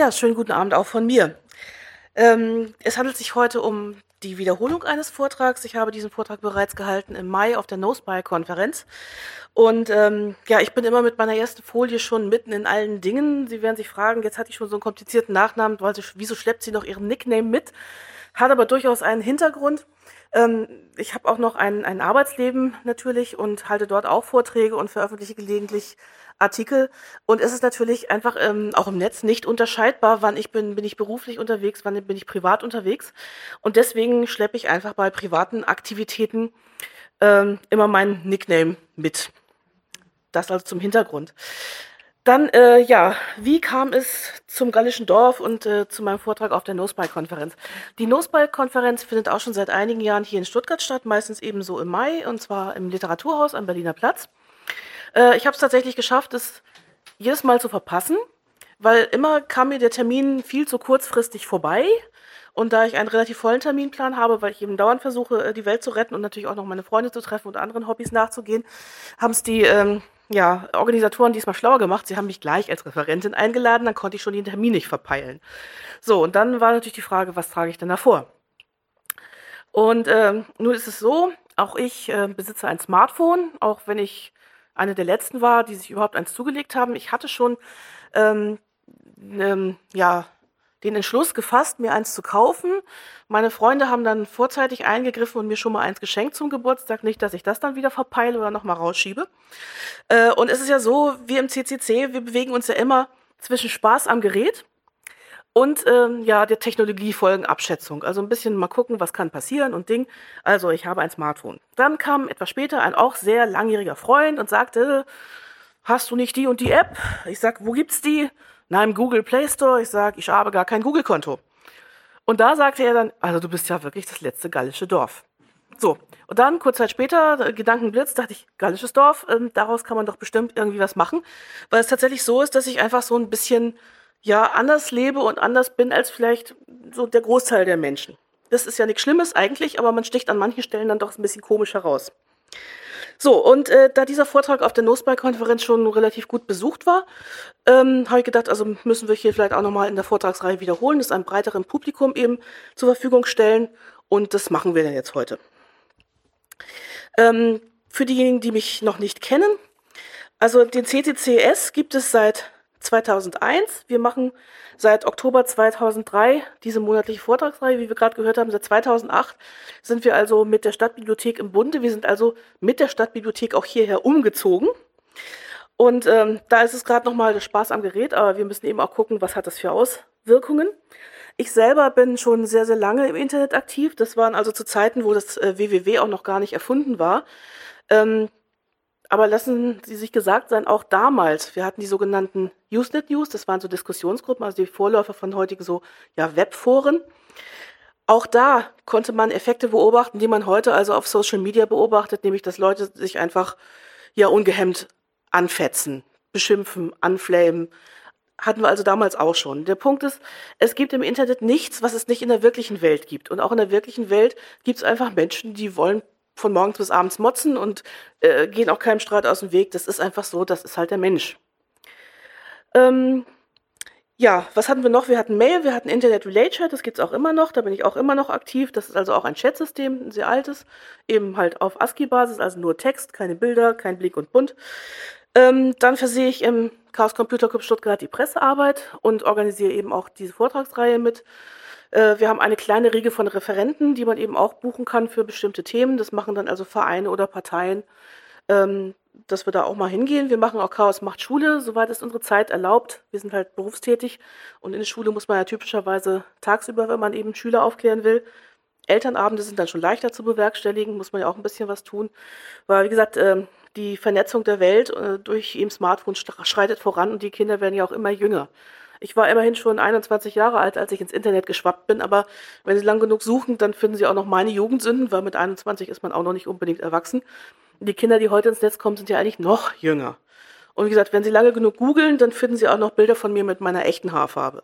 Ja, schönen guten Abend auch von mir. Ähm, es handelt sich heute um die Wiederholung eines Vortrags. Ich habe diesen Vortrag bereits gehalten im Mai auf der NoSpy-Konferenz. Und ähm, ja, ich bin immer mit meiner ersten Folie schon mitten in allen Dingen. Sie werden sich fragen, jetzt hatte ich schon so einen komplizierten Nachnamen, weil sie, wieso schleppt sie noch ihren Nickname mit? Hat aber durchaus einen Hintergrund. Ähm, ich habe auch noch ein, ein Arbeitsleben natürlich und halte dort auch Vorträge und veröffentliche gelegentlich Artikel. Und es ist natürlich einfach ähm, auch im Netz nicht unterscheidbar, wann ich bin, bin ich beruflich unterwegs, wann bin ich privat unterwegs. Und deswegen schleppe ich einfach bei privaten Aktivitäten ähm, immer meinen Nickname mit. Das also zum Hintergrund. Dann, äh, ja, wie kam es zum Gallischen Dorf und äh, zu meinem Vortrag auf der NoSpy-Konferenz? Die NoSpy-Konferenz findet auch schon seit einigen Jahren hier in Stuttgart statt, meistens ebenso im Mai, und zwar im Literaturhaus am Berliner Platz. Äh, ich habe es tatsächlich geschafft, es jedes Mal zu verpassen, weil immer kam mir der Termin viel zu kurzfristig vorbei. Und da ich einen relativ vollen Terminplan habe, weil ich eben dauernd versuche, äh, die Welt zu retten und natürlich auch noch meine Freunde zu treffen und anderen Hobbys nachzugehen, haben es die ähm, ja, Organisatoren diesmal schlauer gemacht. Sie haben mich gleich als Referentin eingeladen, dann konnte ich schon den Termin nicht verpeilen. So, und dann war natürlich die Frage, was trage ich denn davor? Und ähm, nun ist es so, auch ich äh, besitze ein Smartphone, auch wenn ich eine der letzten war, die sich überhaupt eins zugelegt haben. Ich hatte schon ähm, ähm, ja, den Entschluss gefasst, mir eins zu kaufen. Meine Freunde haben dann vorzeitig eingegriffen und mir schon mal eins geschenkt zum Geburtstag. Nicht, dass ich das dann wieder verpeile oder nochmal rausschiebe. Äh, und es ist ja so, wir im CCC, wir bewegen uns ja immer zwischen Spaß am Gerät und ähm, ja, der Technologiefolgenabschätzung. Also ein bisschen mal gucken, was kann passieren und Ding. Also ich habe ein Smartphone. Dann kam etwas später ein auch sehr langjähriger Freund und sagte, hast du nicht die und die App? Ich sag, wo gibt's die? Na, im Google Play Store. Ich sag, ich habe gar kein Google-Konto. Und da sagte er dann, also du bist ja wirklich das letzte gallische Dorf. So, und dann, kurz Zeit später, äh, Gedankenblitz, dachte ich, gallisches Dorf, ähm, daraus kann man doch bestimmt irgendwie was machen. Weil es tatsächlich so ist, dass ich einfach so ein bisschen ja anders lebe und anders bin als vielleicht so der Großteil der Menschen. Das ist ja nichts Schlimmes eigentlich, aber man sticht an manchen Stellen dann doch ein bisschen komisch heraus. So, und äh, da dieser Vortrag auf der NoSpy-Konferenz schon relativ gut besucht war, ähm, habe ich gedacht, also müssen wir hier vielleicht auch nochmal in der Vortragsreihe wiederholen, das einem breiteren Publikum eben zur Verfügung stellen. Und das machen wir dann jetzt heute. Ähm, für diejenigen, die mich noch nicht kennen, also den CCCS gibt es seit 2001. Wir machen seit Oktober 2003 diese monatliche Vortragsreihe, wie wir gerade gehört haben. Seit 2008 sind wir also mit der Stadtbibliothek im Bunde. Wir sind also mit der Stadtbibliothek auch hierher umgezogen. Und ähm, da ist es gerade nochmal der Spaß am Gerät, aber wir müssen eben auch gucken, was hat das für Auswirkungen. Ich selber bin schon sehr, sehr lange im Internet aktiv. Das waren also zu Zeiten, wo das äh, www auch noch gar nicht erfunden war. Ähm, aber lassen Sie sich gesagt sein, auch damals, wir hatten die sogenannten Usenet News, das waren so Diskussionsgruppen, also die Vorläufer von heutigen so ja, Webforen. Auch da konnte man Effekte beobachten, die man heute also auf Social Media beobachtet, nämlich dass Leute sich einfach ja ungehemmt anfetzen, beschimpfen, anflamen. Hatten wir also damals auch schon. Der Punkt ist, es gibt im Internet nichts, was es nicht in der wirklichen Welt gibt. Und auch in der wirklichen Welt gibt es einfach Menschen, die wollen von morgens bis abends motzen und äh, gehen auch keinem Streit aus dem Weg. Das ist einfach so, das ist halt der Mensch. Ähm, ja, was hatten wir noch? Wir hatten Mail, wir hatten Internet Relay Chat, das gibt's auch immer noch, da bin ich auch immer noch aktiv. Das ist also auch ein Chatsystem, ein sehr altes, eben halt auf ASCII-Basis, also nur Text, keine Bilder, kein Blick und Bunt. Ähm, dann versehe ich im Chaos Computer Club Stuttgart die Pressearbeit und organisiere eben auch diese Vortragsreihe mit. Äh, wir haben eine kleine Riege von Referenten, die man eben auch buchen kann für bestimmte Themen. Das machen dann also Vereine oder Parteien, ähm, dass wir da auch mal hingehen. Wir machen auch Chaos macht Schule, soweit es unsere Zeit erlaubt. Wir sind halt berufstätig und in der Schule muss man ja typischerweise tagsüber, wenn man eben Schüler aufklären will. Elternabende sind dann schon leichter zu bewerkstelligen, muss man ja auch ein bisschen was tun. Weil, wie gesagt, ähm, die Vernetzung der Welt äh, durch eben Smartphones schreitet voran und die Kinder werden ja auch immer jünger. Ich war immerhin schon 21 Jahre alt, als ich ins Internet geschwappt bin, aber wenn Sie lang genug suchen, dann finden Sie auch noch meine Jugendsünden, weil mit 21 ist man auch noch nicht unbedingt erwachsen. Die Kinder, die heute ins Netz kommen, sind ja eigentlich noch jünger. Und wie gesagt, wenn Sie lange genug googeln, dann finden Sie auch noch Bilder von mir mit meiner echten Haarfarbe.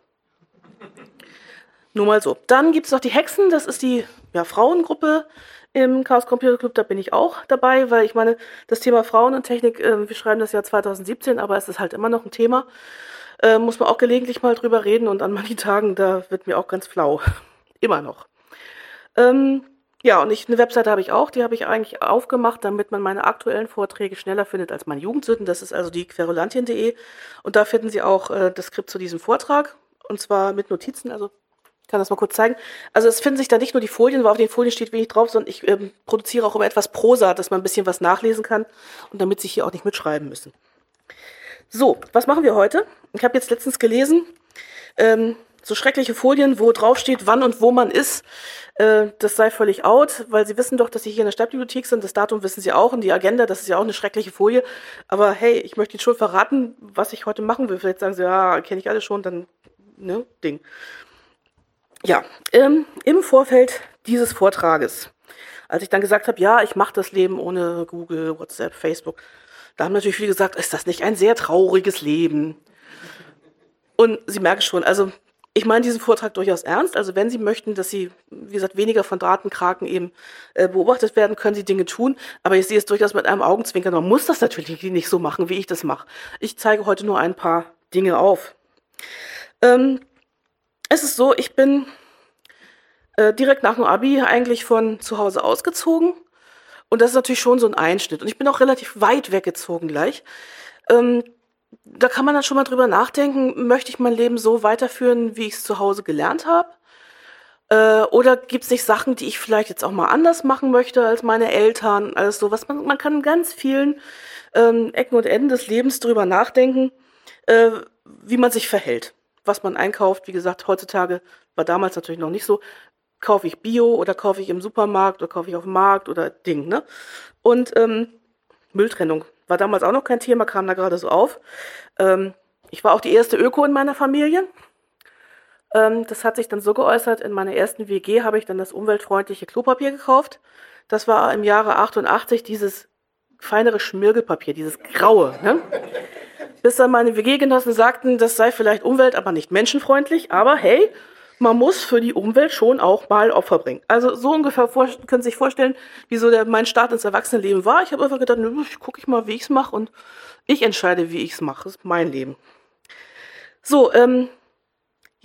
Nur mal so. Dann gibt es noch die Hexen, das ist die ja, Frauengruppe im Chaos Computer Club, da bin ich auch dabei, weil ich meine, das Thema Frauen und Technik, äh, wir schreiben das Jahr 2017, aber es ist halt immer noch ein Thema. Äh, muss man auch gelegentlich mal drüber reden und an manchen Tagen, da wird mir auch ganz flau. Immer noch. Ähm, ja, und ich, eine Webseite habe ich auch, die habe ich eigentlich aufgemacht, damit man meine aktuellen Vorträge schneller findet als meine Jugendsünden. Das ist also die querulantien.de. Und da finden Sie auch äh, das Skript zu diesem Vortrag. Und zwar mit Notizen, also ich kann das mal kurz zeigen. Also es finden sich da nicht nur die Folien, weil auf den Folien steht wenig drauf, sondern ich ähm, produziere auch immer etwas Prosa, dass man ein bisschen was nachlesen kann und damit Sie hier auch nicht mitschreiben müssen. So, was machen wir heute? Ich habe jetzt letztens gelesen, ähm, so schreckliche Folien, wo drauf steht, wann und wo man ist, äh, das sei völlig out, weil sie wissen doch, dass sie hier in der Stadtbibliothek sind. Das Datum wissen sie auch und die Agenda, das ist ja auch eine schreckliche Folie. Aber hey, ich möchte Ihnen schon verraten, was ich heute machen will. Vielleicht sagen sie, ja, kenne ich alles schon, dann, ne, Ding. Ja, ähm, im Vorfeld dieses Vortrages, als ich dann gesagt habe, ja, ich mache das Leben ohne Google, WhatsApp, Facebook, da haben natürlich viele gesagt, ist das nicht ein sehr trauriges Leben? Und Sie merken schon, also ich meine diesen Vortrag durchaus ernst. Also wenn Sie möchten, dass Sie, wie gesagt, weniger von Datenkraken eben äh, beobachtet werden, können Sie Dinge tun. Aber ich sehe es durchaus mit einem Augenzwinkern. Man muss das natürlich nicht so machen, wie ich das mache. Ich zeige heute nur ein paar Dinge auf. Ähm, es ist so, ich bin äh, direkt nach dem Abi eigentlich von zu Hause ausgezogen. Und das ist natürlich schon so ein Einschnitt. Und ich bin auch relativ weit weggezogen gleich. Ähm, da kann man dann schon mal drüber nachdenken, möchte ich mein Leben so weiterführen, wie ich es zu Hause gelernt habe? Äh, oder gibt es nicht Sachen, die ich vielleicht jetzt auch mal anders machen möchte als meine Eltern? Alles so, man, man kann in ganz vielen ähm, Ecken und Enden des Lebens drüber nachdenken, äh, wie man sich verhält, was man einkauft. Wie gesagt, heutzutage war damals natürlich noch nicht so. Kaufe ich Bio oder kaufe ich im Supermarkt oder kaufe ich auf dem Markt oder Ding, ne? Und ähm, Mülltrennung war damals auch noch kein Thema, kam da gerade so auf. Ähm, ich war auch die erste Öko in meiner Familie. Ähm, das hat sich dann so geäußert, in meiner ersten WG habe ich dann das umweltfreundliche Klopapier gekauft. Das war im Jahre 88 dieses feinere Schmirgelpapier, dieses graue. Ne? Bis dann meine WG-Genossen sagten, das sei vielleicht umwelt, aber nicht menschenfreundlich. Aber hey, man muss für die Umwelt schon auch mal Opfer bringen. Also so ungefähr vor, können Sie sich vorstellen, wie so der, mein Start ins Erwachsenenleben war. Ich habe einfach gedacht, gucke ich mal, wie ich es mache und ich entscheide, wie ich es mache. Das ist mein Leben. So, ähm,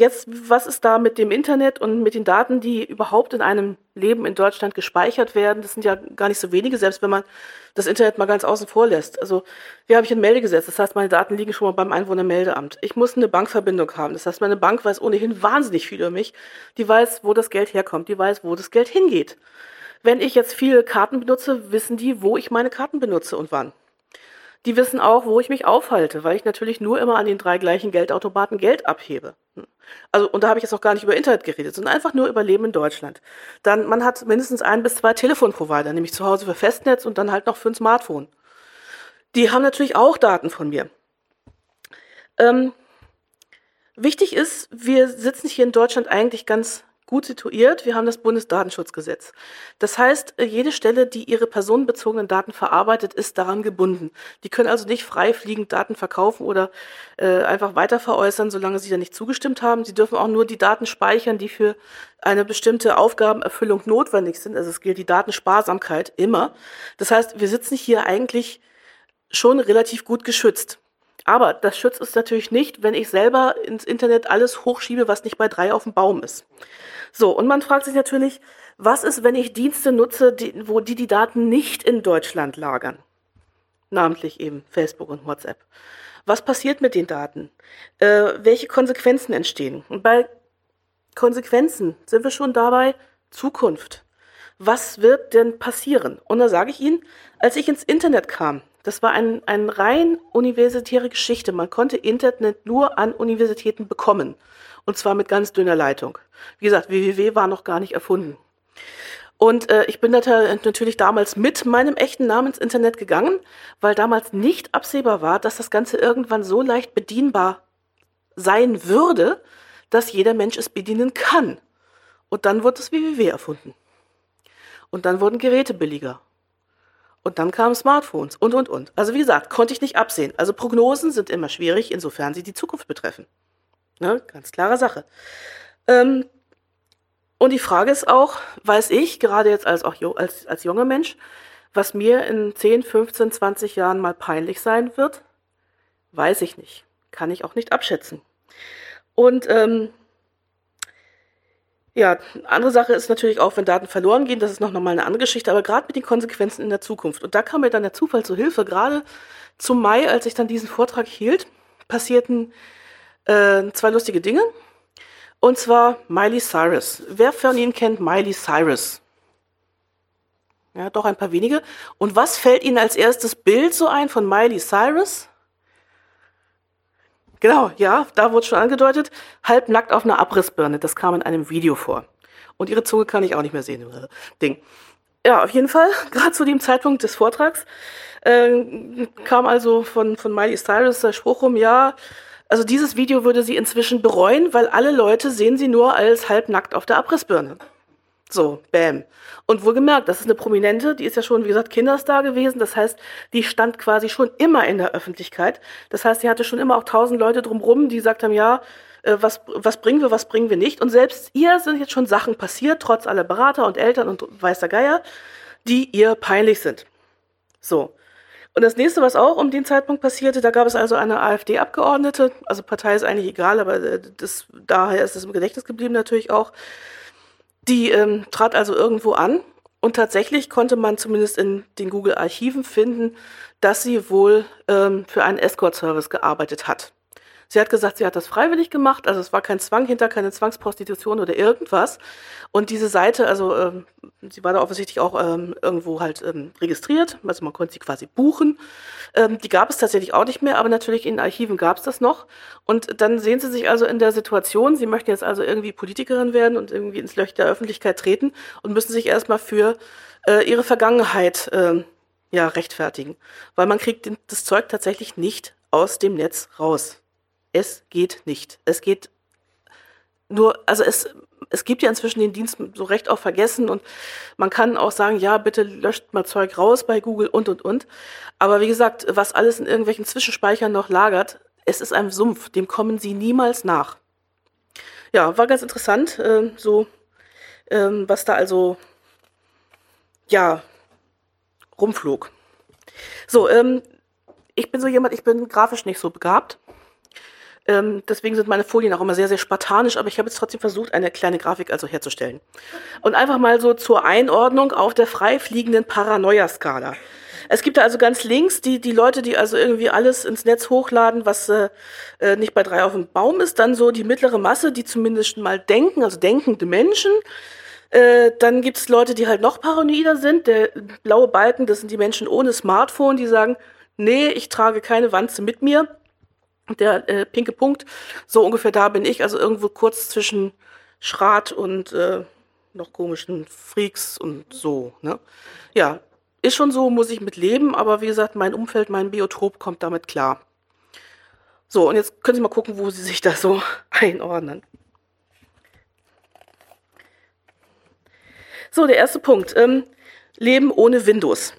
Jetzt, was ist da mit dem Internet und mit den Daten, die überhaupt in einem Leben in Deutschland gespeichert werden? Das sind ja gar nicht so wenige, selbst wenn man das Internet mal ganz außen vor lässt. Also, wir habe ich ein Meldegesetz, das heißt, meine Daten liegen schon mal beim Einwohnermeldeamt. Ich muss eine Bankverbindung haben, das heißt, meine Bank weiß ohnehin wahnsinnig viel über mich. Die weiß, wo das Geld herkommt, die weiß, wo das Geld hingeht. Wenn ich jetzt viele Karten benutze, wissen die, wo ich meine Karten benutze und wann. Die wissen auch, wo ich mich aufhalte, weil ich natürlich nur immer an den drei gleichen Geldautomaten Geld abhebe. Also, und da habe ich jetzt auch gar nicht über Internet geredet, sondern einfach nur über Leben in Deutschland. Dann, man hat mindestens ein bis zwei Telefonprovider, nämlich zu Hause für Festnetz und dann halt noch für ein Smartphone. Die haben natürlich auch Daten von mir. Ähm, wichtig ist, wir sitzen hier in Deutschland eigentlich ganz gut situiert. Wir haben das Bundesdatenschutzgesetz. Das heißt, äh, jede Stelle, die ihre personenbezogenen Daten verarbeitet, ist daran gebunden. Die können also nicht frei fliegend Daten verkaufen oder äh, einfach weiter veräußern, solange sie da nicht zugestimmt haben. Sie dürfen auch nur die Daten speichern, die für eine bestimmte Aufgabenerfüllung notwendig sind. Also es gilt die Datensparsamkeit immer. Das heißt, wir sitzen hier eigentlich schon relativ gut geschützt. Aber das schützt uns natürlich nicht, wenn ich selber ins Internet alles hochschiebe, was nicht bei drei auf dem Baum ist. So, und man fragt sich natürlich, was ist, wenn ich Dienste nutze, die, wo die die Daten nicht in Deutschland lagern? Namentlich eben Facebook und WhatsApp. Was passiert mit den Daten? Äh, welche Konsequenzen entstehen? Und bei Konsequenzen sind wir schon dabei Zukunft. Was wird denn passieren? Und da sage ich Ihnen, als ich ins Internet kam, das war ein, ein rein universitäre Geschichte. Man konnte Internet nur an Universitäten bekommen. Und zwar mit ganz dünner Leitung. Wie gesagt, www war noch gar nicht erfunden. Und äh, ich bin natürlich damals mit meinem echten Namen ins Internet gegangen, weil damals nicht absehbar war, dass das Ganze irgendwann so leicht bedienbar sein würde, dass jeder Mensch es bedienen kann. Und dann wurde das www erfunden. Und dann wurden Geräte billiger. Und dann kamen Smartphones und, und, und. Also wie gesagt, konnte ich nicht absehen. Also Prognosen sind immer schwierig, insofern sie die Zukunft betreffen. Ne? Ganz klare Sache. Ähm, und die Frage ist auch, weiß ich, gerade jetzt als, auch als, als junger Mensch, was mir in 10, 15, 20 Jahren mal peinlich sein wird? Weiß ich nicht. kann ich auch nicht abschätzen. Und ähm, ja, andere Sache ist natürlich auch, wenn Daten verloren gehen, das ist noch mal eine andere Geschichte, aber gerade mit den Konsequenzen in der Zukunft. Und da kam mir dann der Zufall zu Hilfe. Gerade zum Mai, als ich dann diesen Vortrag hielt, passierten äh, zwei lustige Dinge. Und zwar Miley Cyrus. Wer von Ihnen kennt Miley Cyrus? Ja, doch ein paar wenige. Und was fällt Ihnen als erstes Bild so ein von Miley Cyrus? Genau, ja, da wurde schon angedeutet, halbnackt auf einer Abrissbirne. Das kam in einem Video vor. Und ihre Zunge kann ich auch nicht mehr sehen. Ding. Ja, auf jeden Fall, gerade zu dem Zeitpunkt des Vortrags, äh, kam also von, von Miley Cyrus der Spruch um, ja, also dieses Video würde sie inzwischen bereuen, weil alle Leute sehen sie nur als halbnackt auf der Abrissbirne. So, bam. Und wohlgemerkt, das ist eine Prominente, die ist ja schon, wie gesagt, Kinderstar gewesen. Das heißt, die stand quasi schon immer in der Öffentlichkeit. Das heißt, sie hatte schon immer auch tausend Leute drumrum, die gesagt haben, ja, äh, was, was bringen wir, was bringen wir nicht. Und selbst ihr sind jetzt schon Sachen passiert, trotz aller Berater und Eltern und weißer Geier, die ihr peinlich sind. So. Und das nächste, was auch um den Zeitpunkt passierte, da gab es also eine AfD-Abgeordnete, also Partei ist eigentlich egal, aber äh, das, daher ist es im Gedächtnis geblieben natürlich auch, die ähm, trat also irgendwo an und tatsächlich konnte man zumindest in den Google-Archiven finden, dass sie wohl ähm, für einen Escort-Service gearbeitet hat. Sie hat gesagt, sie hat das freiwillig gemacht, also es war kein Zwang hinter, keine Zwangsprostitution oder irgendwas. Und diese Seite, also ähm, sie war da offensichtlich auch ähm, irgendwo halt ähm, registriert, also man konnte sie quasi buchen. Ähm, die gab es tatsächlich auch nicht mehr, aber natürlich in Archiven gab es das noch. Und dann sehen sie sich also in der Situation, sie möchten jetzt also irgendwie Politikerin werden und irgendwie ins Löch der Öffentlichkeit treten und müssen sich erstmal für äh, ihre Vergangenheit äh, ja, rechtfertigen. Weil man kriegt das Zeug tatsächlich nicht aus dem Netz raus. Es geht nicht. Es geht nur, also es, es gibt ja inzwischen den Dienst so recht auch vergessen und man kann auch sagen, ja, bitte löscht mal Zeug raus bei Google und und und. Aber wie gesagt, was alles in irgendwelchen Zwischenspeichern noch lagert, es ist ein Sumpf, dem kommen sie niemals nach. Ja, war ganz interessant, äh, so ähm, was da also ja rumflog. So, ähm, ich bin so jemand, ich bin grafisch nicht so begabt. Ähm, deswegen sind meine Folien auch immer sehr, sehr spartanisch, aber ich habe jetzt trotzdem versucht, eine kleine Grafik also herzustellen. Und einfach mal so zur Einordnung auf der frei fliegenden Paranoia-Skala. Es gibt da also ganz links die, die Leute, die also irgendwie alles ins Netz hochladen, was äh, äh nicht bei drei auf dem Baum ist. Dann so die mittlere Masse, die zumindest mal denken, also denkende Menschen. Äh, dann gibt es Leute, die halt noch paranoider sind. Der blaue Balken, das sind die Menschen ohne Smartphone, die sagen, nee, ich trage keine Wanze mit mir der äh, pinke Punkt, so ungefähr da bin ich, also irgendwo kurz zwischen Schrat und äh, noch komischen Freaks und so. Ne? Ja, ist schon so, muss ich mit leben, aber wie gesagt, mein Umfeld, mein Biotop kommt damit klar. So, und jetzt können Sie mal gucken, wo Sie sich da so einordnen. So, der erste Punkt. Ähm, Leben ohne Windows.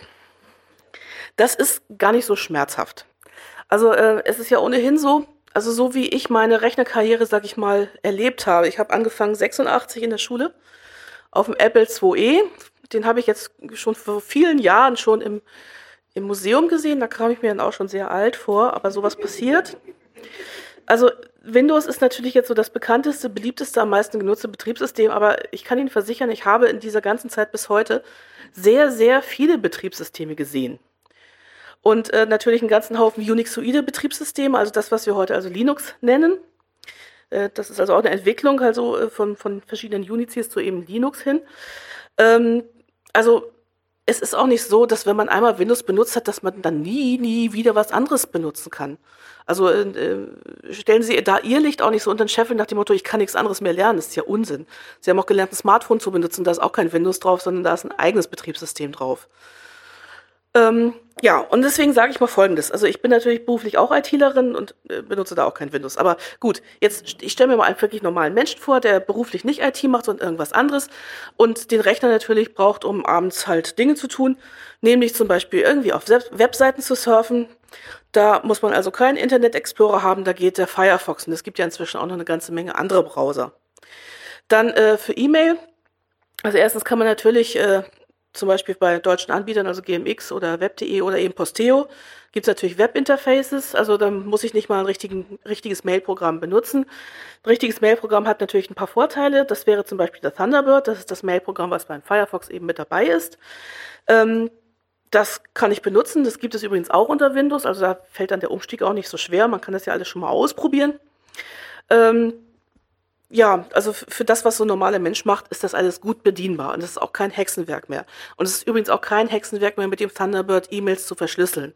Das ist gar nicht so schmerzhaft. Also äh, es ist ja ohnehin so, also so wie ich meine Rechnerkarriere, sag ich mal, erlebt habe. Ich habe angefangen 86 in der Schule auf dem Apple IIe. Den habe ich jetzt schon vor vielen Jahren schon im, im Museum gesehen. Da kam ich mir dann auch schon sehr alt vor, aber sowas passiert. Also Windows ist natürlich jetzt so das bekannteste, beliebteste, am meisten genutzte Betriebssystem, aber ich kann Ihnen versichern, ich habe in dieser ganzen Zeit bis heute sehr, sehr viele Betriebssysteme gesehen. Und äh, natürlich einen ganzen Haufen Unixoide Betriebssysteme, also das, was wir heute also Linux nennen. Äh, das ist also auch eine Entwicklung also äh, von, von verschiedenen Unixes zu eben Linux hin. Ähm, also es ist auch nicht so, dass wenn man einmal Windows benutzt hat, dass man dann nie, nie wieder was anderes benutzen kann. Also äh, äh stellen Sie da Ihr Licht auch nicht so unter den Scheffel nach dem Motto, ich kann nichts anderes mehr lernen. Das ist ja Unsinn. Sie haben auch gelernt, ein Smartphone zu benutzen, da ist auch kein Windows drauf, sondern da ist ein eigenes Betriebssystem drauf. Ähm, ja, und deswegen sage ich mal Folgendes. Also ich bin natürlich beruflich auch ITlerin und äh, benutze da auch kein Windows. Aber gut, jetzt ich stelle mir mal einen wirklich normalen Menschen vor, der beruflich nicht IT macht, sondern irgendwas anderes und den Rechner natürlich braucht, um abends halt Dinge zu tun, nämlich zum Beispiel irgendwie auf Webseiten zu surfen. Da muss man also keinen Internet Explorer haben, da geht der Firefox und es gibt ja inzwischen auch noch eine ganze Menge andere Browser. Dann äh, für E-Mail. Also erstens kann man natürlich äh, zum Beispiel bei deutschen Anbietern, also GMX oder Web.de oder eben Posteo, gibt es natürlich Webinterfaces. Also da muss ich nicht mal ein richtigen, richtiges Mailprogramm benutzen. Ein richtiges Mailprogramm hat natürlich ein paar Vorteile. Das wäre zum Beispiel der Thunderbird. Das ist das Mailprogramm, was beim Firefox eben mit dabei ist. Ähm, das kann ich benutzen. Das gibt es übrigens auch unter Windows. Also da fällt dann der Umstieg auch nicht so schwer. Man kann das ja alles schon mal ausprobieren. Ähm, ja, also für das, was so ein normaler Mensch macht, ist das alles gut bedienbar. Und es ist auch kein Hexenwerk mehr. Und es ist übrigens auch kein Hexenwerk mehr, mit dem Thunderbird E-Mails zu verschlüsseln.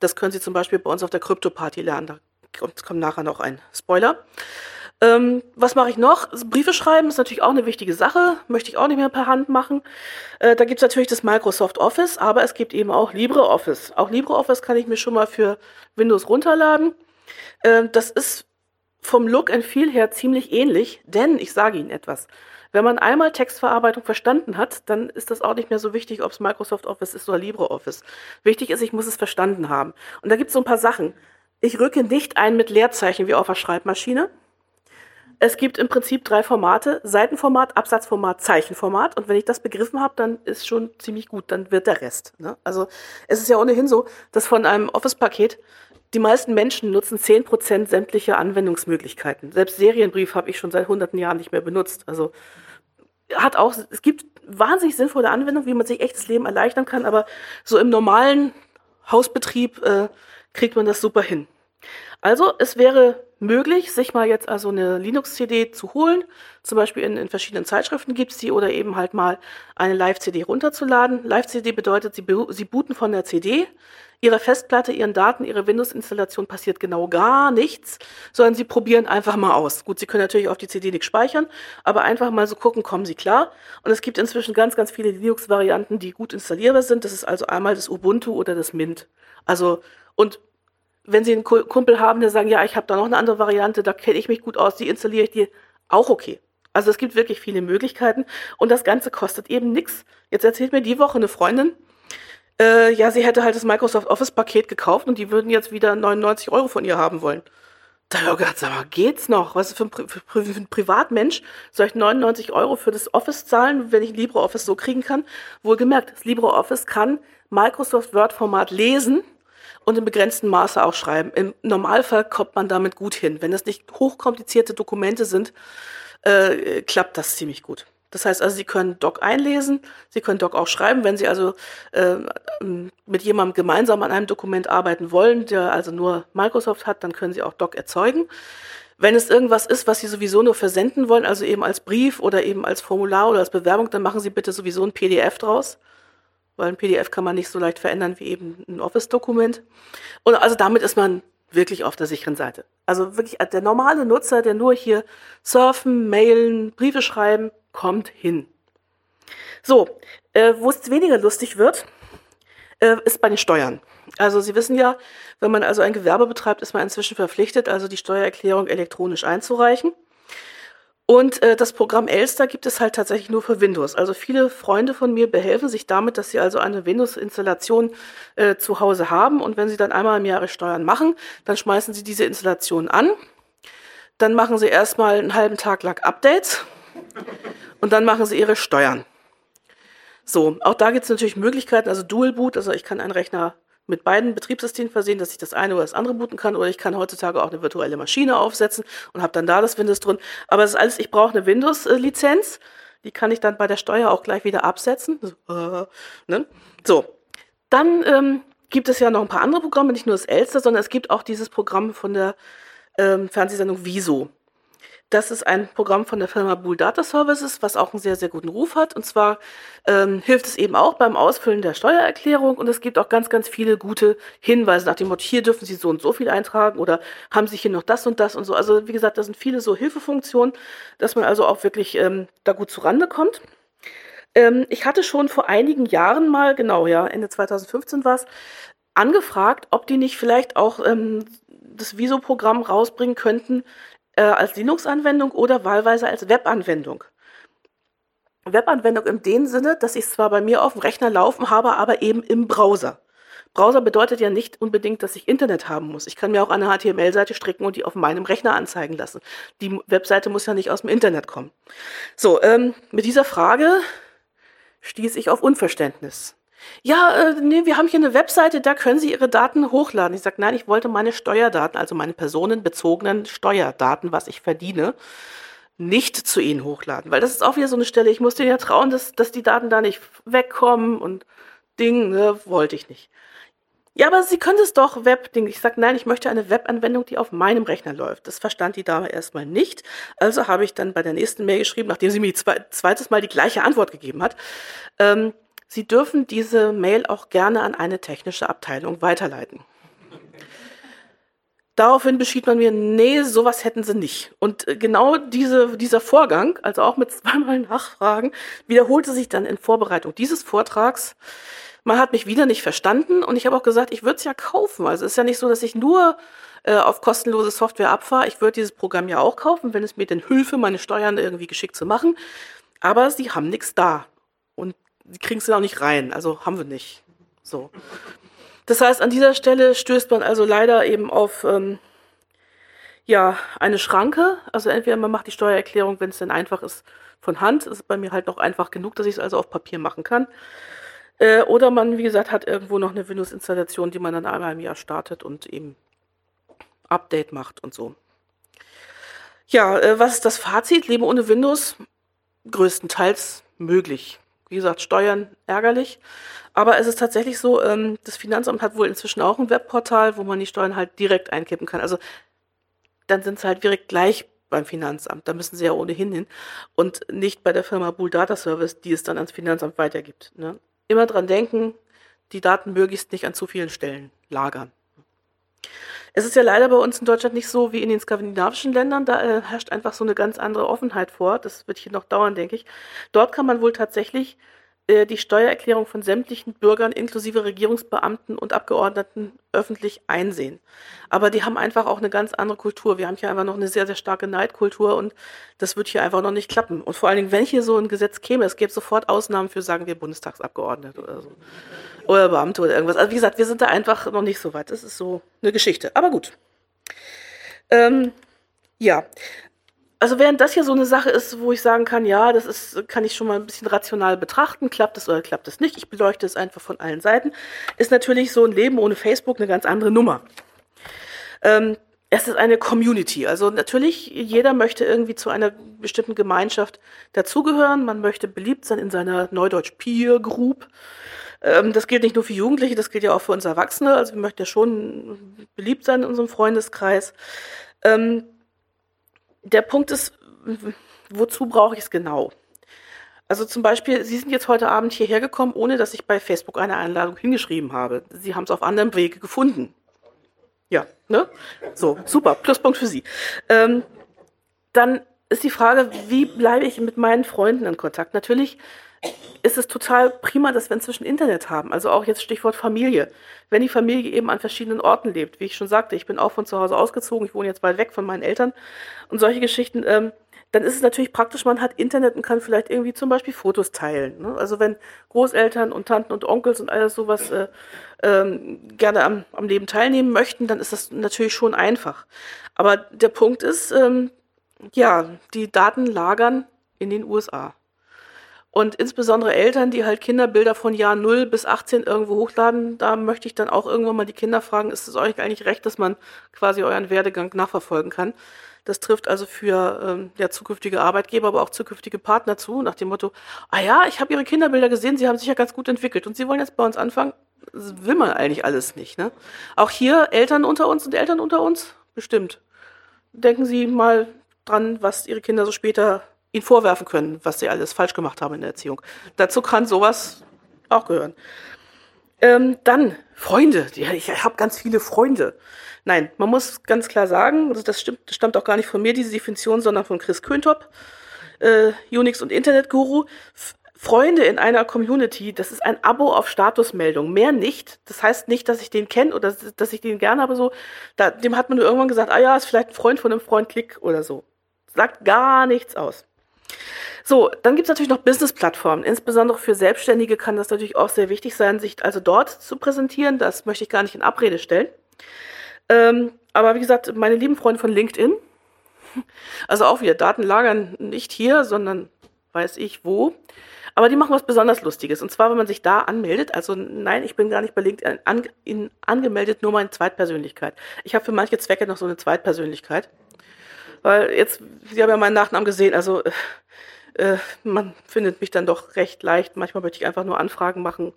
Das können Sie zum Beispiel bei uns auf der Krypto-Party lernen. Da kommt, kommt nachher noch ein Spoiler. Ähm, was mache ich noch? Briefe schreiben ist natürlich auch eine wichtige Sache. Möchte ich auch nicht mehr per Hand machen. Äh, da gibt es natürlich das Microsoft Office, aber es gibt eben auch LibreOffice. Auch LibreOffice kann ich mir schon mal für Windows runterladen. Äh, das ist vom Look and Feel her ziemlich ähnlich, denn ich sage Ihnen etwas. Wenn man einmal Textverarbeitung verstanden hat, dann ist das auch nicht mehr so wichtig, ob es Microsoft Office ist oder LibreOffice. Wichtig ist, ich muss es verstanden haben. Und da gibt es so ein paar Sachen. Ich rücke nicht ein mit Leerzeichen wie auf der Schreibmaschine. Es gibt im Prinzip drei Formate: Seitenformat, Absatzformat, Zeichenformat. Und wenn ich das begriffen habe, dann ist schon ziemlich gut. Dann wird der Rest. Ne? Also es ist ja ohnehin so, dass von einem Office-Paket die meisten Menschen nutzen 10% sämtlicher Anwendungsmöglichkeiten. Selbst Serienbrief habe ich schon seit hunderten Jahren nicht mehr benutzt. Also hat auch, es gibt wahnsinnig sinnvolle Anwendungen, wie man sich echtes Leben erleichtern kann, aber so im normalen Hausbetrieb äh, kriegt man das super hin. Also es wäre möglich, sich mal jetzt also eine Linux-CD zu holen. Zum Beispiel in, in verschiedenen Zeitschriften gibt es die oder eben halt mal eine Live-CD runterzuladen. Live-CD bedeutet, sie, sie booten von der CD. Ihrer Festplatte, ihren Daten, ihre Windows-Installation passiert genau gar nichts, sondern sie probieren einfach mal aus. Gut, sie können natürlich auf die CD nichts speichern, aber einfach mal so gucken, kommen sie klar. Und es gibt inzwischen ganz, ganz viele Linux-Varianten, die gut installierbar sind. Das ist also einmal das Ubuntu oder das Mint. Also, und wenn Sie einen Kumpel haben, der sagen, ja, ich habe da noch eine andere Variante, da kenne ich mich gut aus, die installiere ich dir, auch okay. Also es gibt wirklich viele Möglichkeiten und das Ganze kostet eben nichts. Jetzt erzählt mir die Woche eine Freundin, äh, ja, sie hätte halt das Microsoft Office Paket gekauft und die würden jetzt wieder 99 Euro von ihr haben wollen. Da habe ich gedacht, sag mal, geht's noch? Was ist für ein, Pri für ein Privatmensch? Soll ich 99 Euro für das Office zahlen, wenn ich LibreOffice so kriegen kann? Wohlgemerkt, das LibreOffice kann Microsoft Word Format lesen und im begrenzten Maße auch schreiben. Im Normalfall kommt man damit gut hin. Wenn es nicht hochkomplizierte Dokumente sind, äh, klappt das ziemlich gut. Das heißt also, Sie können Doc einlesen, Sie können Doc auch schreiben. Wenn Sie also äh, mit jemandem gemeinsam an einem Dokument arbeiten wollen, der also nur Microsoft hat, dann können Sie auch Doc erzeugen. Wenn es irgendwas ist, was Sie sowieso nur versenden wollen, also eben als Brief oder eben als Formular oder als Bewerbung, dann machen Sie bitte sowieso ein PDF draus weil ein PDF kann man nicht so leicht verändern wie eben ein Office-Dokument. Und also damit ist man wirklich auf der sicheren Seite. Also wirklich der normale Nutzer, der nur hier surfen, mailen, Briefe schreiben, kommt hin. So, äh, wo es weniger lustig wird, äh, ist bei den Steuern. Also Sie wissen ja, wenn man also ein Gewerbe betreibt, ist man inzwischen verpflichtet, also die Steuererklärung elektronisch einzureichen. Und äh, das Programm Elster gibt es halt tatsächlich nur für Windows. Also viele Freunde von mir behelfen sich damit, dass sie also eine Windows-Installation äh, zu Hause haben. Und wenn sie dann einmal im Jahr ihre Steuern machen, dann schmeißen sie diese Installation an. Dann machen sie erstmal einen halben Tag lang Updates. Und dann machen sie ihre Steuern. So, auch da gibt es natürlich Möglichkeiten, also Dual Boot, also ich kann einen Rechner mit beiden Betriebssystemen versehen, dass ich das eine oder das andere booten kann. Oder ich kann heutzutage auch eine virtuelle Maschine aufsetzen und habe dann da das Windows drin. Aber das ist alles, ich brauche eine Windows-Lizenz. Die kann ich dann bei der Steuer auch gleich wieder absetzen. So, äh, ne? so. dann ähm, gibt es ja noch ein paar andere Programme, nicht nur das Elster, sondern es gibt auch dieses Programm von der ähm, Fernsehsendung Wieso. Das ist ein Programm von der Firma Bool Data Services, was auch einen sehr, sehr guten Ruf hat. Und zwar ähm, hilft es eben auch beim Ausfüllen der Steuererklärung und es gibt auch ganz, ganz viele gute Hinweise nach dem Motto, hier dürfen Sie so und so viel eintragen oder haben Sie hier noch das und das und so. Also wie gesagt, da sind viele so Hilfefunktionen, dass man also auch wirklich ähm, da gut zurande kommt. Ähm, ich hatte schon vor einigen Jahren mal, genau, ja, Ende 2015 war es, angefragt, ob die nicht vielleicht auch ähm, das Viso-Programm rausbringen könnten, äh, als Linux-Anwendung oder wahlweise als Web-Anwendung. Web-Anwendung in dem Sinne, dass ich es zwar bei mir auf dem Rechner laufen habe, aber eben im Browser. Browser bedeutet ja nicht unbedingt, dass ich Internet haben muss. Ich kann mir auch eine HTML-Seite stricken und die auf meinem Rechner anzeigen lassen. Die Webseite muss ja nicht aus dem Internet kommen. So, ähm, mit dieser Frage stieß ich auf Unverständnis. Ja, äh, nee, wir haben hier eine Webseite, da können Sie Ihre Daten hochladen. Ich sage, nein, ich wollte meine Steuerdaten, also meine personenbezogenen Steuerdaten, was ich verdiene, nicht zu Ihnen hochladen. Weil das ist auch wieder so eine Stelle, ich musste ja trauen, dass, dass die Daten da nicht wegkommen und Ding, ne, wollte ich nicht. Ja, aber Sie können es doch Webding. Ich sage, nein, ich möchte eine Webanwendung, die auf meinem Rechner läuft. Das verstand die Dame erstmal nicht. Also habe ich dann bei der nächsten Mail geschrieben, nachdem sie mir zwei, zweites Mal die gleiche Antwort gegeben hat. Ähm, Sie dürfen diese Mail auch gerne an eine technische Abteilung weiterleiten. Daraufhin beschied man mir, nee, sowas hätten sie nicht. Und äh, genau diese, dieser Vorgang, also auch mit zweimal Nachfragen, wiederholte sich dann in Vorbereitung dieses Vortrags. Man hat mich wieder nicht verstanden und ich habe auch gesagt, ich würde es ja kaufen. Also es ist ja nicht so, dass ich nur äh, auf kostenlose Software abfahre. Ich würde dieses Programm ja auch kaufen, wenn es mir denn hilfe, meine Steuern irgendwie geschickt zu machen. Aber sie haben nichts da. Und sie kriegen es dann auch nicht rein. Also haben wir nicht. So. Das heißt, an dieser Stelle stößt man also leider eben auf ähm, ja, eine Schranke. Also entweder man macht die Steuererklärung, wenn es denn einfach ist, von Hand. Das ist bei mir halt noch einfach genug, dass ich es also auf Papier machen kann. Äh, oder man, wie gesagt, hat irgendwo noch eine Windows-Installation, die man dann einmal im Jahr startet und eben Update macht und so. Ja, äh, was ist das Fazit? Leben ohne Windows? Größtenteils möglich. Wie gesagt, Steuern ärgerlich. Aber es ist tatsächlich so, ähm, das Finanzamt hat wohl inzwischen auch ein Webportal, wo man die Steuern halt direkt einkippen kann. Also dann sind sie halt direkt gleich beim Finanzamt. Da müssen sie ja ohnehin hin. Und nicht bei der Firma Bull Data Service, die es dann ans Finanzamt weitergibt. Ne? Immer dran denken, die Daten möglichst nicht an zu vielen Stellen lagern. Es ist ja leider bei uns in Deutschland nicht so wie in den skandinavischen Ländern. Da äh, herrscht einfach so eine ganz andere Offenheit vor. Das wird hier noch dauern, denke ich. Dort kann man wohl tatsächlich die Steuererklärung von sämtlichen Bürgern inklusive Regierungsbeamten und Abgeordneten öffentlich einsehen. Aber die haben einfach auch eine ganz andere Kultur. Wir haben hier einfach noch eine sehr, sehr starke Neidkultur und das wird hier einfach noch nicht klappen. Und vor allen Dingen, wenn hier so ein Gesetz käme, es gäbe sofort Ausnahmen für, sagen wir, Bundestagsabgeordnete oder so. Oder Beamte oder irgendwas. Also wie gesagt, wir sind da einfach noch nicht so weit. Das ist so eine Geschichte. Aber gut. Ähm, ja, also während das hier so eine Sache ist, wo ich sagen kann, ja, das ist, kann ich schon mal ein bisschen rational betrachten, klappt es oder klappt es nicht, ich beleuchte es einfach von allen Seiten, ist natürlich so ein Leben ohne Facebook eine ganz andere Nummer. Ähm, es ist eine Community. Also natürlich, jeder möchte irgendwie zu einer bestimmten Gemeinschaft dazugehören. Man möchte beliebt sein in seiner Neudeutsch Peer Group. Ähm, das gilt nicht nur für Jugendliche, das gilt ja auch für uns Erwachsene. Also wir möchten ja schon beliebt sein in unserem Freundeskreis. Ähm, der Punkt ist, wozu brauche ich es genau? Also zum Beispiel, Sie sind jetzt heute Abend hierher gekommen, ohne dass ich bei Facebook eine Einladung hingeschrieben habe. Sie haben es auf anderem Wege gefunden. Ja, ne? So, super, Pluspunkt für Sie. Ähm, dann ist die Frage, wie bleibe ich mit meinen Freunden in Kontakt? Natürlich ist es total prima, dass wir inzwischen Internet haben. Also auch jetzt Stichwort Familie. Wenn die Familie eben an verschiedenen Orten lebt, wie ich schon sagte, ich bin auch von zu Hause ausgezogen, ich wohne jetzt weit weg von meinen Eltern und solche Geschichten, ähm, dann ist es natürlich praktisch, man hat Internet und kann vielleicht irgendwie zum Beispiel Fotos teilen. Ne? Also wenn Großeltern und Tanten und Onkels und alles sowas äh, ähm, gerne am, am Leben teilnehmen möchten, dann ist das natürlich schon einfach. Aber der Punkt ist, ähm, ja, die Daten lagern in den USA. Und insbesondere Eltern, die halt Kinderbilder von Jahr 0 bis 18 irgendwo hochladen, da möchte ich dann auch irgendwann mal die Kinder fragen, ist es euch eigentlich recht, dass man quasi euren Werdegang nachverfolgen kann? Das trifft also für ähm, ja, zukünftige Arbeitgeber, aber auch zukünftige Partner zu, nach dem Motto, ah ja, ich habe ihre Kinderbilder gesehen, sie haben sich ja ganz gut entwickelt und sie wollen jetzt bei uns anfangen. Das will man eigentlich alles nicht. Ne? Auch hier Eltern unter uns und Eltern unter uns, bestimmt. Denken Sie mal dran, was Ihre Kinder so später ihnen vorwerfen können, was sie alles falsch gemacht haben in der Erziehung. Dazu kann sowas auch gehören. Ähm, dann Freunde. Ja, ich habe ganz viele Freunde. Nein, man muss ganz klar sagen, also das, stimmt, das stammt auch gar nicht von mir, diese Definition, sondern von Chris Köntop, äh, Unix- und Internetguru. Freunde in einer Community, das ist ein Abo auf Statusmeldung, mehr nicht. Das heißt nicht, dass ich den kenne oder dass ich den gerne habe, so. Da, dem hat man nur irgendwann gesagt, ah ja, ist vielleicht ein Freund von einem Freund, klick oder so. Sagt gar nichts aus. So, dann gibt es natürlich noch Business-Plattformen. Insbesondere für Selbstständige kann das natürlich auch sehr wichtig sein, sich also dort zu präsentieren. Das möchte ich gar nicht in Abrede stellen. Ähm, aber wie gesagt, meine lieben Freunde von LinkedIn, also auch wieder Daten lagern nicht hier, sondern weiß ich wo. Aber die machen was besonders Lustiges. Und zwar, wenn man sich da anmeldet, also nein, ich bin gar nicht bei LinkedIn an, in, angemeldet, nur meine Zweitpersönlichkeit. Ich habe für manche Zwecke noch so eine Zweitpersönlichkeit. Weil jetzt, Sie haben ja meinen Nachnamen gesehen, also äh, äh, man findet mich dann doch recht leicht. Manchmal möchte ich einfach nur Anfragen machen,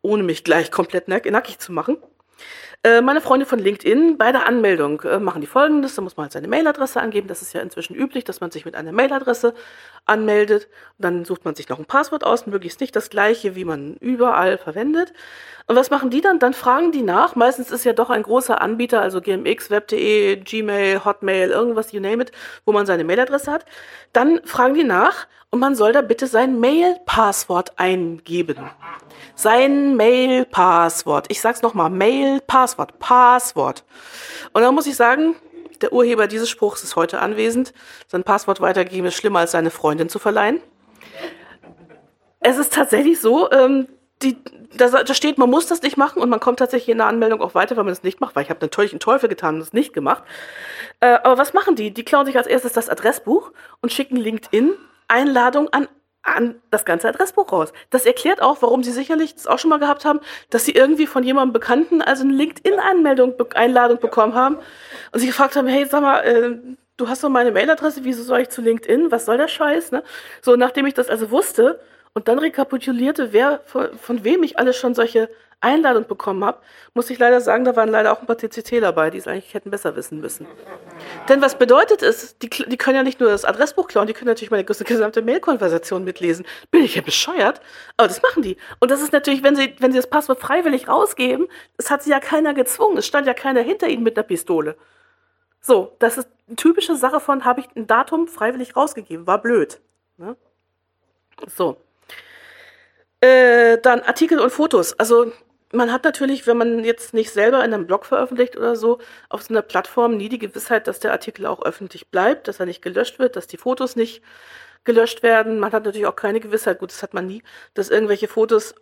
ohne mich gleich komplett nackig zu machen. Äh, meine Freunde von LinkedIn bei der Anmeldung äh, machen die folgendes. Da muss man halt seine Mailadresse angeben. Das ist ja inzwischen üblich, dass man sich mit einer Mailadresse anmeldet. Dann sucht man sich noch ein Passwort aus, möglichst nicht das gleiche, wie man überall verwendet. Und was machen die dann? Dann fragen die nach. Meistens ist ja doch ein großer Anbieter, also GMX, Web.de, Gmail, Hotmail, irgendwas, you name it, wo man seine Mailadresse hat. Dann fragen die nach und man soll da bitte sein Mail-Passwort eingeben. Sein Mail-Passwort. Ich sag's nochmal, Mail-Passwort, Passwort. Und dann muss ich sagen, der Urheber dieses Spruchs ist heute anwesend. Sein Passwort weitergeben ist schlimmer als seine Freundin zu verleihen. Es ist tatsächlich so, ähm, die, da, da steht, man muss das nicht machen und man kommt tatsächlich in der Anmeldung auch weiter, wenn man es nicht macht, weil ich habe natürlich einen Teufel getan und es nicht gemacht. Äh, aber was machen die? Die klauen sich als erstes das Adressbuch und schicken LinkedIn Einladung an an das ganze Adressbuch raus. Das erklärt auch, warum Sie sicherlich das auch schon mal gehabt haben, dass Sie irgendwie von jemandem Bekannten also eine LinkedIn-Anmeldung, Einladung bekommen haben und Sie gefragt haben, hey, sag mal, äh, du hast doch meine Mailadresse, wieso soll ich zu LinkedIn? Was soll der Scheiß? Ne? So, nachdem ich das also wusste und dann rekapitulierte, wer von, wem ich alles schon solche Einladung bekommen habe, muss ich leider sagen, da waren leider auch ein paar CCT dabei, die es eigentlich hätten besser wissen müssen. Denn was bedeutet es, die, die können ja nicht nur das Adressbuch klauen, die können natürlich meine gesamte Mailkonversation mitlesen. Bin ich ja bescheuert? Aber das machen die. Und das ist natürlich, wenn sie, wenn sie das Passwort freiwillig rausgeben, es hat sie ja keiner gezwungen. Es stand ja keiner hinter ihnen mit einer Pistole. So, das ist eine typische Sache von, habe ich ein Datum freiwillig rausgegeben. War blöd. Ne? So. Äh, dann Artikel und Fotos. Also man hat natürlich, wenn man jetzt nicht selber in einem Blog veröffentlicht oder so, auf so einer Plattform nie die Gewissheit, dass der Artikel auch öffentlich bleibt, dass er nicht gelöscht wird, dass die Fotos nicht gelöscht werden. Man hat natürlich auch keine Gewissheit, gut, das hat man nie, dass irgendwelche Fotos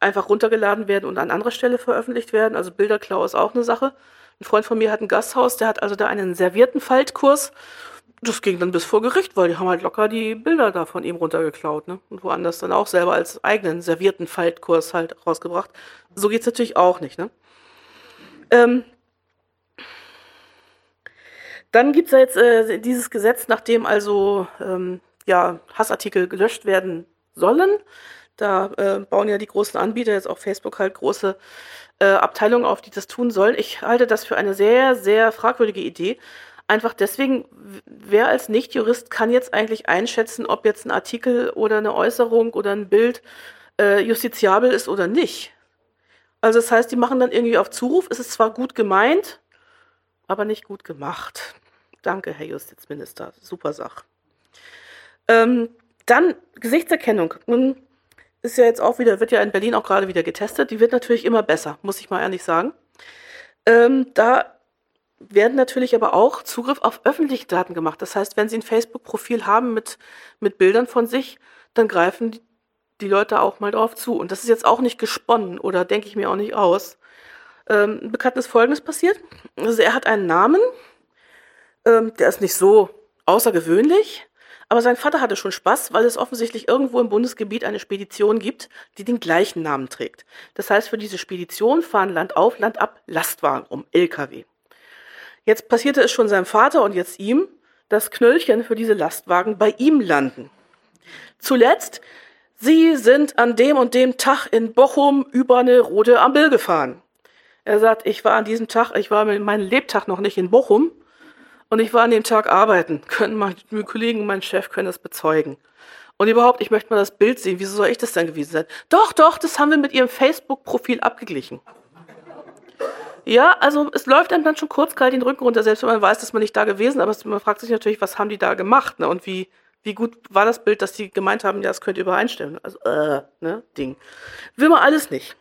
einfach runtergeladen werden und an anderer Stelle veröffentlicht werden. Also Bilderklau ist auch eine Sache. Ein Freund von mir hat ein Gasthaus, der hat also da einen servierten Faltkurs das ging dann bis vor Gericht, weil die haben halt locker die Bilder da von ihm runtergeklaut, ne? Und woanders dann auch selber als eigenen servierten Faltkurs halt rausgebracht. So geht's natürlich auch nicht, ne? Ähm, dann gibt's ja jetzt äh, dieses Gesetz, nachdem also ähm, ja, Hassartikel gelöscht werden sollen. Da äh, bauen ja die großen Anbieter, jetzt auch Facebook halt große äh, Abteilungen auf, die das tun sollen. Ich halte das für eine sehr, sehr fragwürdige Idee, Einfach deswegen, wer als Nichtjurist kann jetzt eigentlich einschätzen, ob jetzt ein Artikel oder eine Äußerung oder ein Bild äh, justiziabel ist oder nicht. Also das heißt, die machen dann irgendwie auf Zuruf. Es ist zwar gut gemeint, aber nicht gut gemacht. Danke, Herr Justizminister. Super Sache. Ähm, dann Gesichtserkennung. Nun ist ja jetzt auch wieder, wird ja in Berlin auch gerade wieder getestet. Die wird natürlich immer besser, muss ich mal ehrlich sagen. Ähm, da werden natürlich aber auch Zugriff auf öffentliche Daten gemacht. Das heißt, wenn Sie ein Facebook-Profil haben mit, mit Bildern von sich, dann greifen die, Leute auch mal drauf zu. Und das ist jetzt auch nicht gesponnen oder denke ich mir auch nicht aus. Ähm, ein Bekannten ist Folgendes passiert. Also er hat einen Namen, ähm, der ist nicht so außergewöhnlich, aber sein Vater hatte schon Spaß, weil es offensichtlich irgendwo im Bundesgebiet eine Spedition gibt, die den gleichen Namen trägt. Das heißt, für diese Spedition fahren Land auf, Land ab Lastwagen um, LKW. Jetzt passierte es schon seinem Vater und jetzt ihm, dass Knöllchen für diese Lastwagen bei ihm landen. Zuletzt, Sie sind an dem und dem Tag in Bochum über eine rote Ampel gefahren. Er sagt, ich war an diesem Tag, ich war mit meinem Lebtag noch nicht in Bochum und ich war an dem Tag arbeiten. Können meine Kollegen und mein Chef können das bezeugen. Und überhaupt, ich möchte mal das Bild sehen. Wieso soll ich das denn gewesen sein? Doch, doch, das haben wir mit Ihrem Facebook-Profil abgeglichen. Ja, also es läuft einem dann schon kurz kalt den Rücken runter, selbst wenn man weiß, dass man nicht da gewesen ist. Aber man fragt sich natürlich, was haben die da gemacht ne? und wie, wie gut war das Bild, dass die gemeint haben, ja, das könnte übereinstimmen. Also, äh, ne, Ding. Will man alles nicht.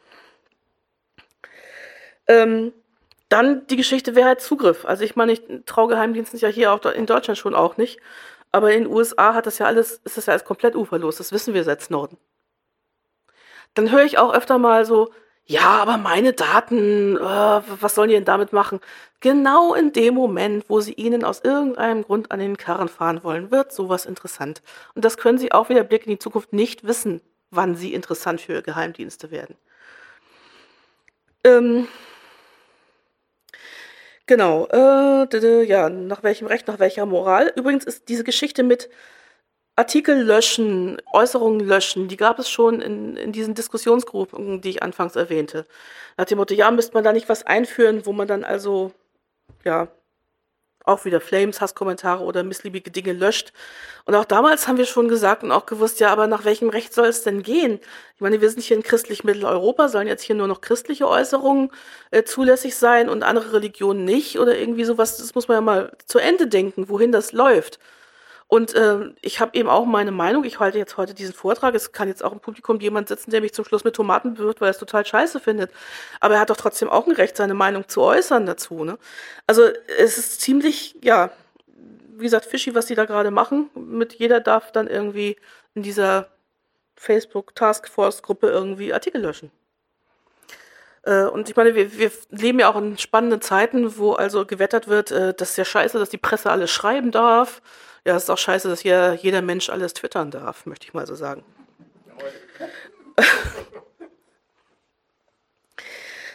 Ähm, dann die Geschichte, wer hat Zugriff? Also ich meine, ich traue Geheimdiensten ja hier auch in Deutschland schon auch nicht. Aber in den USA hat das ja alles, ist das ja alles komplett uferlos. Das wissen wir seit Snowden. Dann höre ich auch öfter mal so, ja, aber meine Daten, äh, was sollen die denn damit machen? Genau in dem Moment, wo sie ihnen aus irgendeinem Grund an den Karren fahren wollen, wird sowas interessant. Und das können sie auch wieder Blick in die Zukunft nicht wissen, wann sie interessant für Geheimdienste werden. Ähm, genau, äh, ja, nach welchem Recht, nach welcher Moral. Übrigens ist diese Geschichte mit Artikel löschen, Äußerungen löschen, die gab es schon in, in diesen Diskussionsgruppen, die ich anfangs erwähnte. Nach dem Motto, ja, müsste man da nicht was einführen, wo man dann also, ja, auch wieder Flames, Hasskommentare oder missliebige Dinge löscht. Und auch damals haben wir schon gesagt und auch gewusst, ja, aber nach welchem Recht soll es denn gehen? Ich meine, wir sind hier in christlich Mitteleuropa, sollen jetzt hier nur noch christliche Äußerungen äh, zulässig sein und andere Religionen nicht oder irgendwie sowas. Das muss man ja mal zu Ende denken, wohin das läuft. Und äh, ich habe eben auch meine Meinung. Ich halte jetzt heute diesen Vortrag. Es kann jetzt auch im Publikum jemand sitzen, der mich zum Schluss mit Tomaten bewirft, weil er es total scheiße findet. Aber er hat doch trotzdem auch ein Recht, seine Meinung zu äußern dazu. Ne? Also es ist ziemlich, ja, wie gesagt, fishy, was die da gerade machen. Mit jeder darf dann irgendwie in dieser Facebook Taskforce Gruppe irgendwie Artikel löschen. Äh, und ich meine, wir, wir leben ja auch in spannenden Zeiten, wo also gewettert wird, äh, das ist ja scheiße, dass die Presse alles schreiben darf ja, es ist auch scheiße, dass hier jeder Mensch alles twittern darf, möchte ich mal so sagen.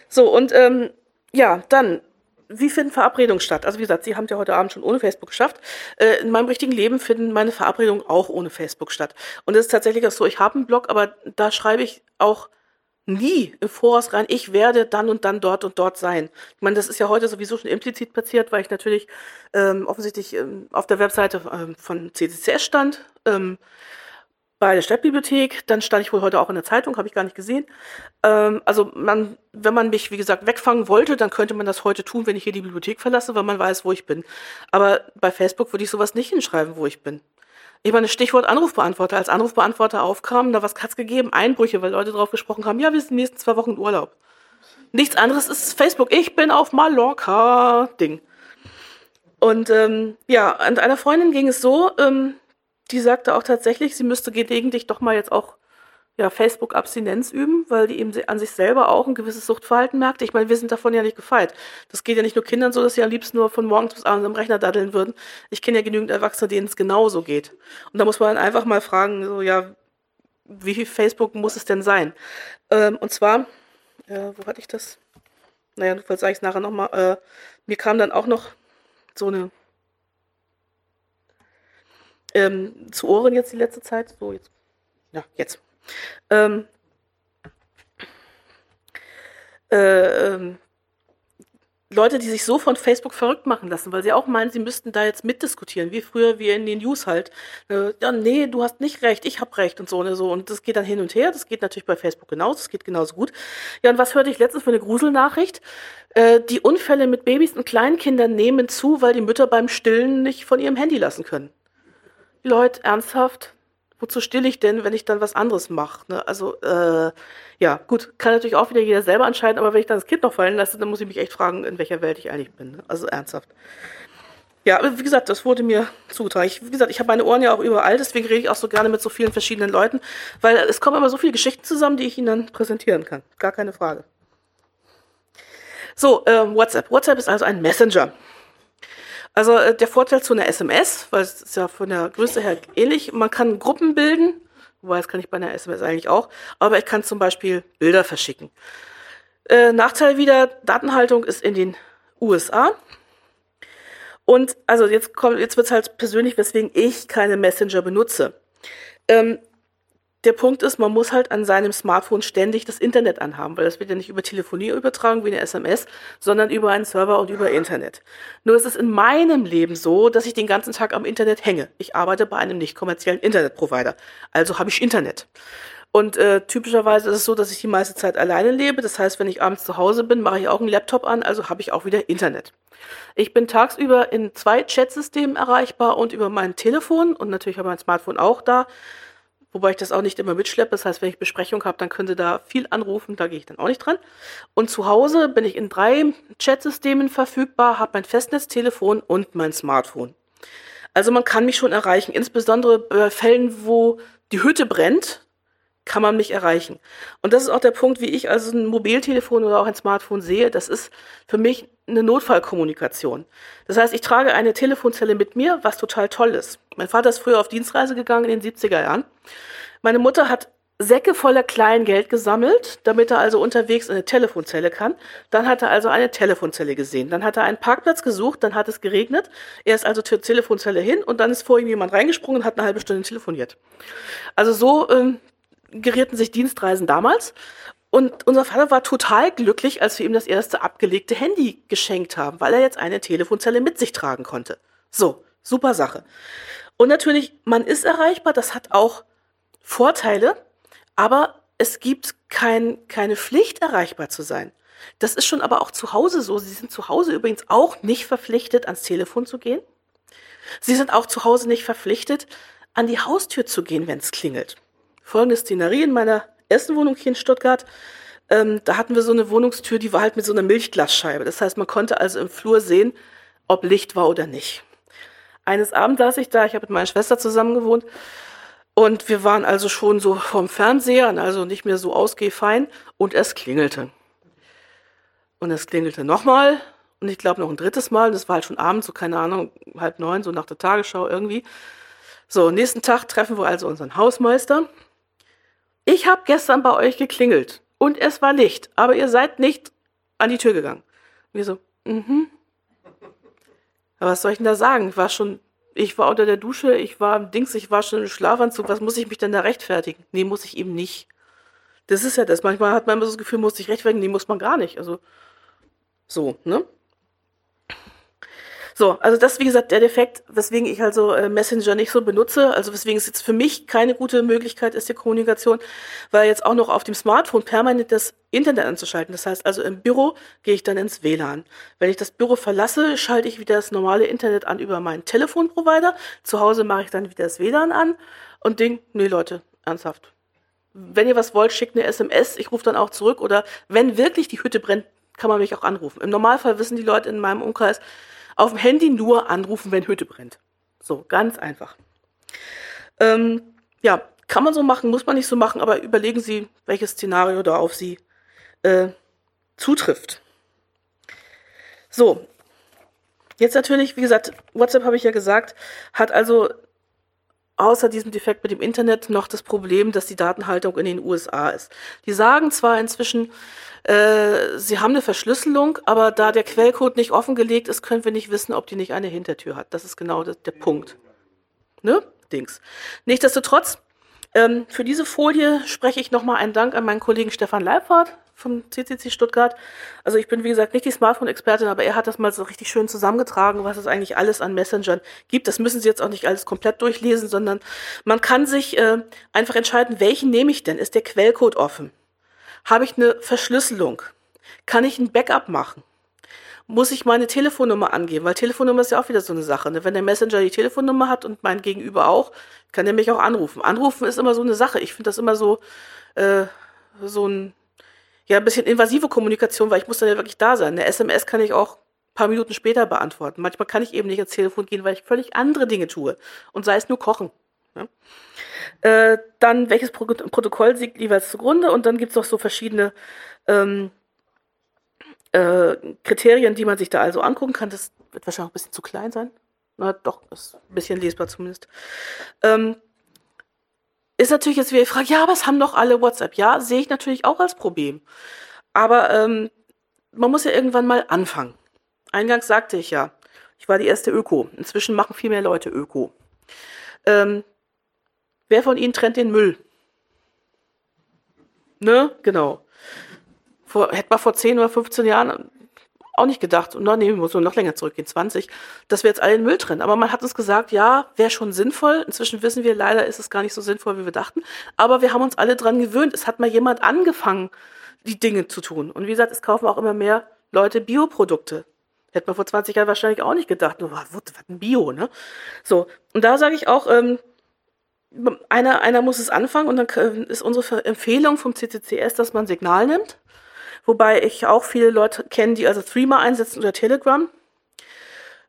so, und ähm, ja, dann, wie finden Verabredungen statt? Also wie gesagt, Sie haben es ja heute Abend schon ohne Facebook geschafft. Äh, in meinem richtigen Leben finden meine Verabredungen auch ohne Facebook statt. Und es ist tatsächlich auch so, ich habe einen Blog, aber da schreibe ich auch nie im Voraus rein, ich werde dann und dann dort und dort sein. Ich meine, das ist ja heute sowieso schon implizit passiert, weil ich natürlich ähm, offensichtlich ähm, auf der Webseite ähm, von CCCS stand, ähm, bei der Stadtbibliothek, dann stand ich wohl heute auch in der Zeitung, habe ich gar nicht gesehen. Ähm, also man, wenn man mich, wie gesagt, wegfangen wollte, dann könnte man das heute tun, wenn ich hier die Bibliothek verlasse, weil man weiß, wo ich bin. Aber bei Facebook würde ich sowas nicht hinschreiben, wo ich bin. Ich meine, Stichwort Anrufbeantworter. Als Anrufbeantworter aufkam, da was hat's gegeben? Einbrüche, weil Leute drauf gesprochen haben, ja, wir sind die nächsten zwei Wochen Urlaub. Nichts anderes ist Facebook. Ich bin auf Mallorca. Ding. Und ähm, ja, an einer Freundin ging es so, ähm, die sagte auch tatsächlich, sie müsste gelegentlich doch mal jetzt auch ja, Facebook-Abstinenz üben, weil die eben an sich selber auch ein gewisses Suchtverhalten merkt. Ich meine, wir sind davon ja nicht gefeit. Das geht ja nicht nur Kindern so, dass sie am liebsten nur von morgens bis abends am Rechner daddeln würden. Ich kenne ja genügend Erwachsene, denen es genauso geht. Und da muss man dann einfach mal fragen, so, ja, wie viel Facebook muss es denn sein? Ähm, und zwar, äh, wo hatte ich das? Naja, vielleicht sage ich es nachher nochmal. Äh, mir kam dann auch noch so eine ähm, zu Ohren jetzt die letzte Zeit. So, jetzt. Ja, jetzt. Ähm, äh, ähm, Leute, die sich so von Facebook verrückt machen lassen, weil sie auch meinen, sie müssten da jetzt mitdiskutieren, wie früher wie in den News halt. Äh, ja, nee, du hast nicht recht, ich habe recht und so und so. Und das geht dann hin und her. Das geht natürlich bei Facebook genauso, das geht genauso gut. Ja, und was hörte ich letztens für eine Gruselnachricht? Äh, die Unfälle mit Babys und Kleinkindern nehmen zu, weil die Mütter beim Stillen nicht von ihrem Handy lassen können. Leute, ernsthaft? Wozu stille ich denn, wenn ich dann was anderes mache? Ne? Also, äh, ja, gut, kann natürlich auch wieder jeder selber entscheiden, aber wenn ich dann das Kind noch fallen lasse, dann muss ich mich echt fragen, in welcher Welt ich eigentlich bin. Ne? Also ernsthaft. Ja, wie gesagt, das wurde mir zugetragen. Ich, wie gesagt, ich habe meine Ohren ja auch überall, deswegen rede ich auch so gerne mit so vielen verschiedenen Leuten, weil es kommen immer so viele Geschichten zusammen, die ich Ihnen dann präsentieren kann. Gar keine Frage. So, äh, WhatsApp. WhatsApp ist also ein Messenger. Also äh, der Vorteil zu einer SMS, weil es ist ja von der Größe her ähnlich, man kann Gruppen bilden, wobei das kann ich bei einer SMS eigentlich auch, aber ich kann zum Beispiel Bilder verschicken. Äh, Nachteil wieder, Datenhaltung ist in den USA. Und also jetzt kommt, jetzt wird's halt persönlich, weswegen ich keine Messenger benutze. Ähm, der Punkt ist, man muss halt an seinem Smartphone ständig das Internet anhaben, weil das wird ja nicht über Telefonie übertragen wie eine SMS, sondern über einen Server und über Internet. Nur ist es in meinem Leben so, dass ich den ganzen Tag am Internet hänge. Ich arbeite bei einem nicht kommerziellen Internetprovider, also habe ich Internet. Und äh, typischerweise ist es so, dass ich die meiste Zeit alleine lebe. Das heißt, wenn ich abends zu Hause bin, mache ich auch einen Laptop an, also habe ich auch wieder Internet. Ich bin tagsüber in zwei Chatsystemen erreichbar und über mein Telefon und natürlich habe mein Smartphone auch da wobei ich das auch nicht immer mitschleppe. Das heißt, wenn ich Besprechung habe, dann können Sie da viel anrufen, da gehe ich dann auch nicht dran. Und zu Hause bin ich in drei Chatsystemen verfügbar, habe mein Festnetztelefon und mein Smartphone. Also man kann mich schon erreichen, insbesondere bei Fällen, wo die Hütte brennt, kann man mich erreichen. Und das ist auch der Punkt, wie ich also ein Mobiltelefon oder auch ein Smartphone sehe. Das ist für mich eine Notfallkommunikation. Das heißt, ich trage eine Telefonzelle mit mir, was total toll ist. Mein Vater ist früher auf Dienstreise gegangen in den 70er Jahren. Meine Mutter hat Säcke voller Kleingeld gesammelt, damit er also unterwegs in eine Telefonzelle kann. Dann hat er also eine Telefonzelle gesehen. Dann hat er einen Parkplatz gesucht, dann hat es geregnet. Er ist also zur Telefonzelle hin und dann ist vor ihm jemand reingesprungen und hat eine halbe Stunde telefoniert. Also so ähm, gerierten sich Dienstreisen damals. Und unser Vater war total glücklich, als wir ihm das erste abgelegte Handy geschenkt haben, weil er jetzt eine Telefonzelle mit sich tragen konnte. So, super Sache. Und natürlich, man ist erreichbar, das hat auch Vorteile, aber es gibt kein, keine Pflicht, erreichbar zu sein. Das ist schon aber auch zu Hause so. Sie sind zu Hause übrigens auch nicht verpflichtet, ans Telefon zu gehen. Sie sind auch zu Hause nicht verpflichtet, an die Haustür zu gehen, wenn es klingelt. Folgende Szenerie in meiner ersten Wohnung hier in Stuttgart. Ähm, da hatten wir so eine Wohnungstür, die war halt mit so einer Milchglasscheibe. Das heißt, man konnte also im Flur sehen, ob Licht war oder nicht. Eines Abends saß ich da, ich habe mit meiner Schwester zusammen gewohnt und wir waren also schon so vom Fernseher, also nicht mehr so ausgehfein. Und es klingelte. Und es klingelte nochmal. Und ich glaube noch ein drittes Mal. Das war halt schon abends, so keine Ahnung, halb neun, so nach der Tagesschau irgendwie. So, nächsten Tag treffen wir also unseren Hausmeister. Ich habe gestern bei euch geklingelt. Und es war Licht. Aber ihr seid nicht an die Tür gegangen. Und wir so, mhm. Aber was soll ich denn da sagen? Ich war schon ich war unter der Dusche, ich war im Dings, ich war schon im Schlafanzug, was muss ich mich denn da rechtfertigen? Nee, muss ich eben nicht. Das ist ja das. Manchmal hat man immer so das Gefühl, muss ich rechtfertigen, nee, muss man gar nicht. Also, so, ne? So, also das, wie gesagt, der Defekt, weswegen ich also äh, Messenger nicht so benutze, also weswegen es jetzt für mich keine gute Möglichkeit ist, die Kommunikation, weil jetzt auch noch auf dem Smartphone permanent das Internet anzuschalten. Das heißt also im Büro gehe ich dann ins WLAN. Wenn ich das Büro verlasse, schalte ich wieder das normale Internet an über meinen Telefonprovider. Zu Hause mache ich dann wieder das WLAN an und denk, nee Leute, ernsthaft. Wenn ihr was wollt, schickt eine SMS, ich rufe dann auch zurück oder wenn wirklich die Hütte brennt, kann man mich auch anrufen. Im Normalfall wissen die Leute in meinem Umkreis, auf dem Handy nur anrufen, wenn Hütte brennt. So, ganz einfach. Ähm, ja, kann man so machen, muss man nicht so machen, aber überlegen Sie, welches Szenario da auf Sie äh, zutrifft. So, jetzt natürlich, wie gesagt, WhatsApp habe ich ja gesagt, hat also außer diesem Defekt mit dem Internet noch das Problem, dass die Datenhaltung in den USA ist. Die sagen zwar inzwischen, äh, sie haben eine Verschlüsselung, aber da der Quellcode nicht offengelegt ist, können wir nicht wissen, ob die nicht eine Hintertür hat. Das ist genau das, der Punkt. Ne? Dings. Nichtsdestotrotz, ähm, für diese Folie spreche ich nochmal einen Dank an meinen Kollegen Stefan Leibhardt vom CCC Stuttgart. Also ich bin, wie gesagt, nicht die Smartphone-Expertin, aber er hat das mal so richtig schön zusammengetragen, was es eigentlich alles an Messengern gibt. Das müssen Sie jetzt auch nicht alles komplett durchlesen, sondern man kann sich äh, einfach entscheiden, welchen nehme ich denn? Ist der Quellcode offen? Habe ich eine Verschlüsselung? Kann ich ein Backup machen? Muss ich meine Telefonnummer angeben? Weil Telefonnummer ist ja auch wieder so eine Sache. Ne? Wenn der Messenger die Telefonnummer hat und mein Gegenüber auch, kann er mich auch anrufen. Anrufen ist immer so eine Sache. Ich finde das immer so, äh, so ein, ja, ein bisschen invasive Kommunikation, weil ich muss dann ja wirklich da sein. Eine SMS kann ich auch ein paar Minuten später beantworten. Manchmal kann ich eben nicht ins Telefon gehen, weil ich völlig andere Dinge tue. Und sei es nur kochen. Ne? Äh, dann, welches Pro Protokoll liegt jeweils zugrunde? Und dann gibt es noch so verschiedene ähm, äh, Kriterien, die man sich da also angucken kann. Das wird wahrscheinlich auch ein bisschen zu klein sein. Na doch, ist ein bisschen lesbar zumindest. Ähm, ist natürlich jetzt wieder die Frage, ja, aber es haben doch alle WhatsApp. Ja, sehe ich natürlich auch als Problem. Aber ähm, man muss ja irgendwann mal anfangen. Eingangs sagte ich ja, ich war die erste Öko. Inzwischen machen viel mehr Leute Öko. Ähm, Wer von Ihnen trennt den Müll? Ne? Genau. Vor, hätte man vor 10 oder 15 Jahren auch nicht gedacht, und no, nee, muss nur noch länger zurückgehen, 20, dass wir jetzt alle den Müll trennen. Aber man hat uns gesagt, ja, wäre schon sinnvoll. Inzwischen wissen wir, leider ist es gar nicht so sinnvoll, wie wir dachten. Aber wir haben uns alle dran gewöhnt. Es hat mal jemand angefangen, die Dinge zu tun. Und wie gesagt, es kaufen auch immer mehr Leute Bioprodukte. Hätte man vor 20 Jahren wahrscheinlich auch nicht gedacht. Nur, was, was ein Bio, ne? So. Und da sage ich auch, ähm, einer, einer muss es anfangen und dann ist unsere Empfehlung vom CCCS, dass man Signal nimmt. Wobei ich auch viele Leute kenne, die also Threema einsetzen oder Telegram.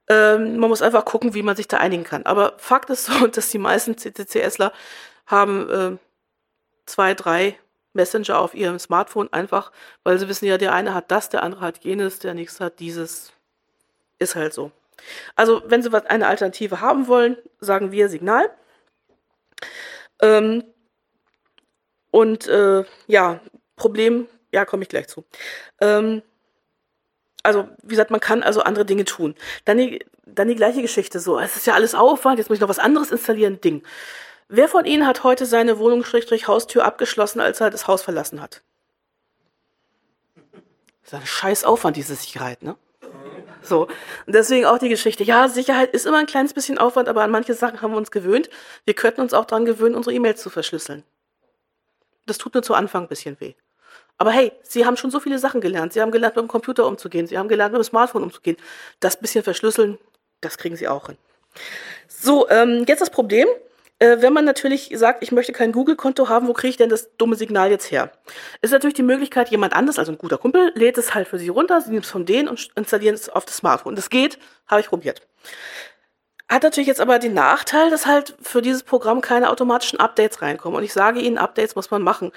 Ähm, man muss einfach gucken, wie man sich da einigen kann. Aber Fakt ist so, dass die meisten CCCSler haben äh, zwei, drei Messenger auf ihrem Smartphone, einfach weil sie wissen ja, der eine hat das, der andere hat jenes, der nächste hat dieses. Ist halt so. Also, wenn Sie eine Alternative haben wollen, sagen wir Signal. Ähm, und äh, ja, Problem, ja, komme ich gleich zu. Ähm, also, wie gesagt, man kann also andere Dinge tun. Dann die, dann die gleiche Geschichte so. Es ist ja alles Aufwand, jetzt muss ich noch was anderes installieren. Ding. Wer von Ihnen hat heute seine Wohnung Haustür abgeschlossen, als er das Haus verlassen hat? Das ist ein scheiß Aufwand, diese Sicherheit, ne? So. Und deswegen auch die Geschichte. Ja, Sicherheit ist immer ein kleines bisschen Aufwand, aber an manche Sachen haben wir uns gewöhnt. Wir könnten uns auch daran gewöhnen, unsere E-Mails zu verschlüsseln. Das tut nur zu Anfang ein bisschen weh. Aber hey, Sie haben schon so viele Sachen gelernt. Sie haben gelernt, mit dem Computer umzugehen. Sie haben gelernt, mit dem Smartphone umzugehen. Das bisschen verschlüsseln, das kriegen Sie auch hin. So, ähm, jetzt das Problem. Äh, wenn man natürlich sagt, ich möchte kein Google-Konto haben, wo kriege ich denn das dumme Signal jetzt her? Ist natürlich die Möglichkeit, jemand anderes, also ein guter Kumpel, lädt es halt für Sie runter, Sie nehmen es von denen und installieren es auf das Smartphone. Das geht, habe ich probiert. Hat natürlich jetzt aber den Nachteil, dass halt für dieses Programm keine automatischen Updates reinkommen. Und ich sage Ihnen, Updates muss man machen.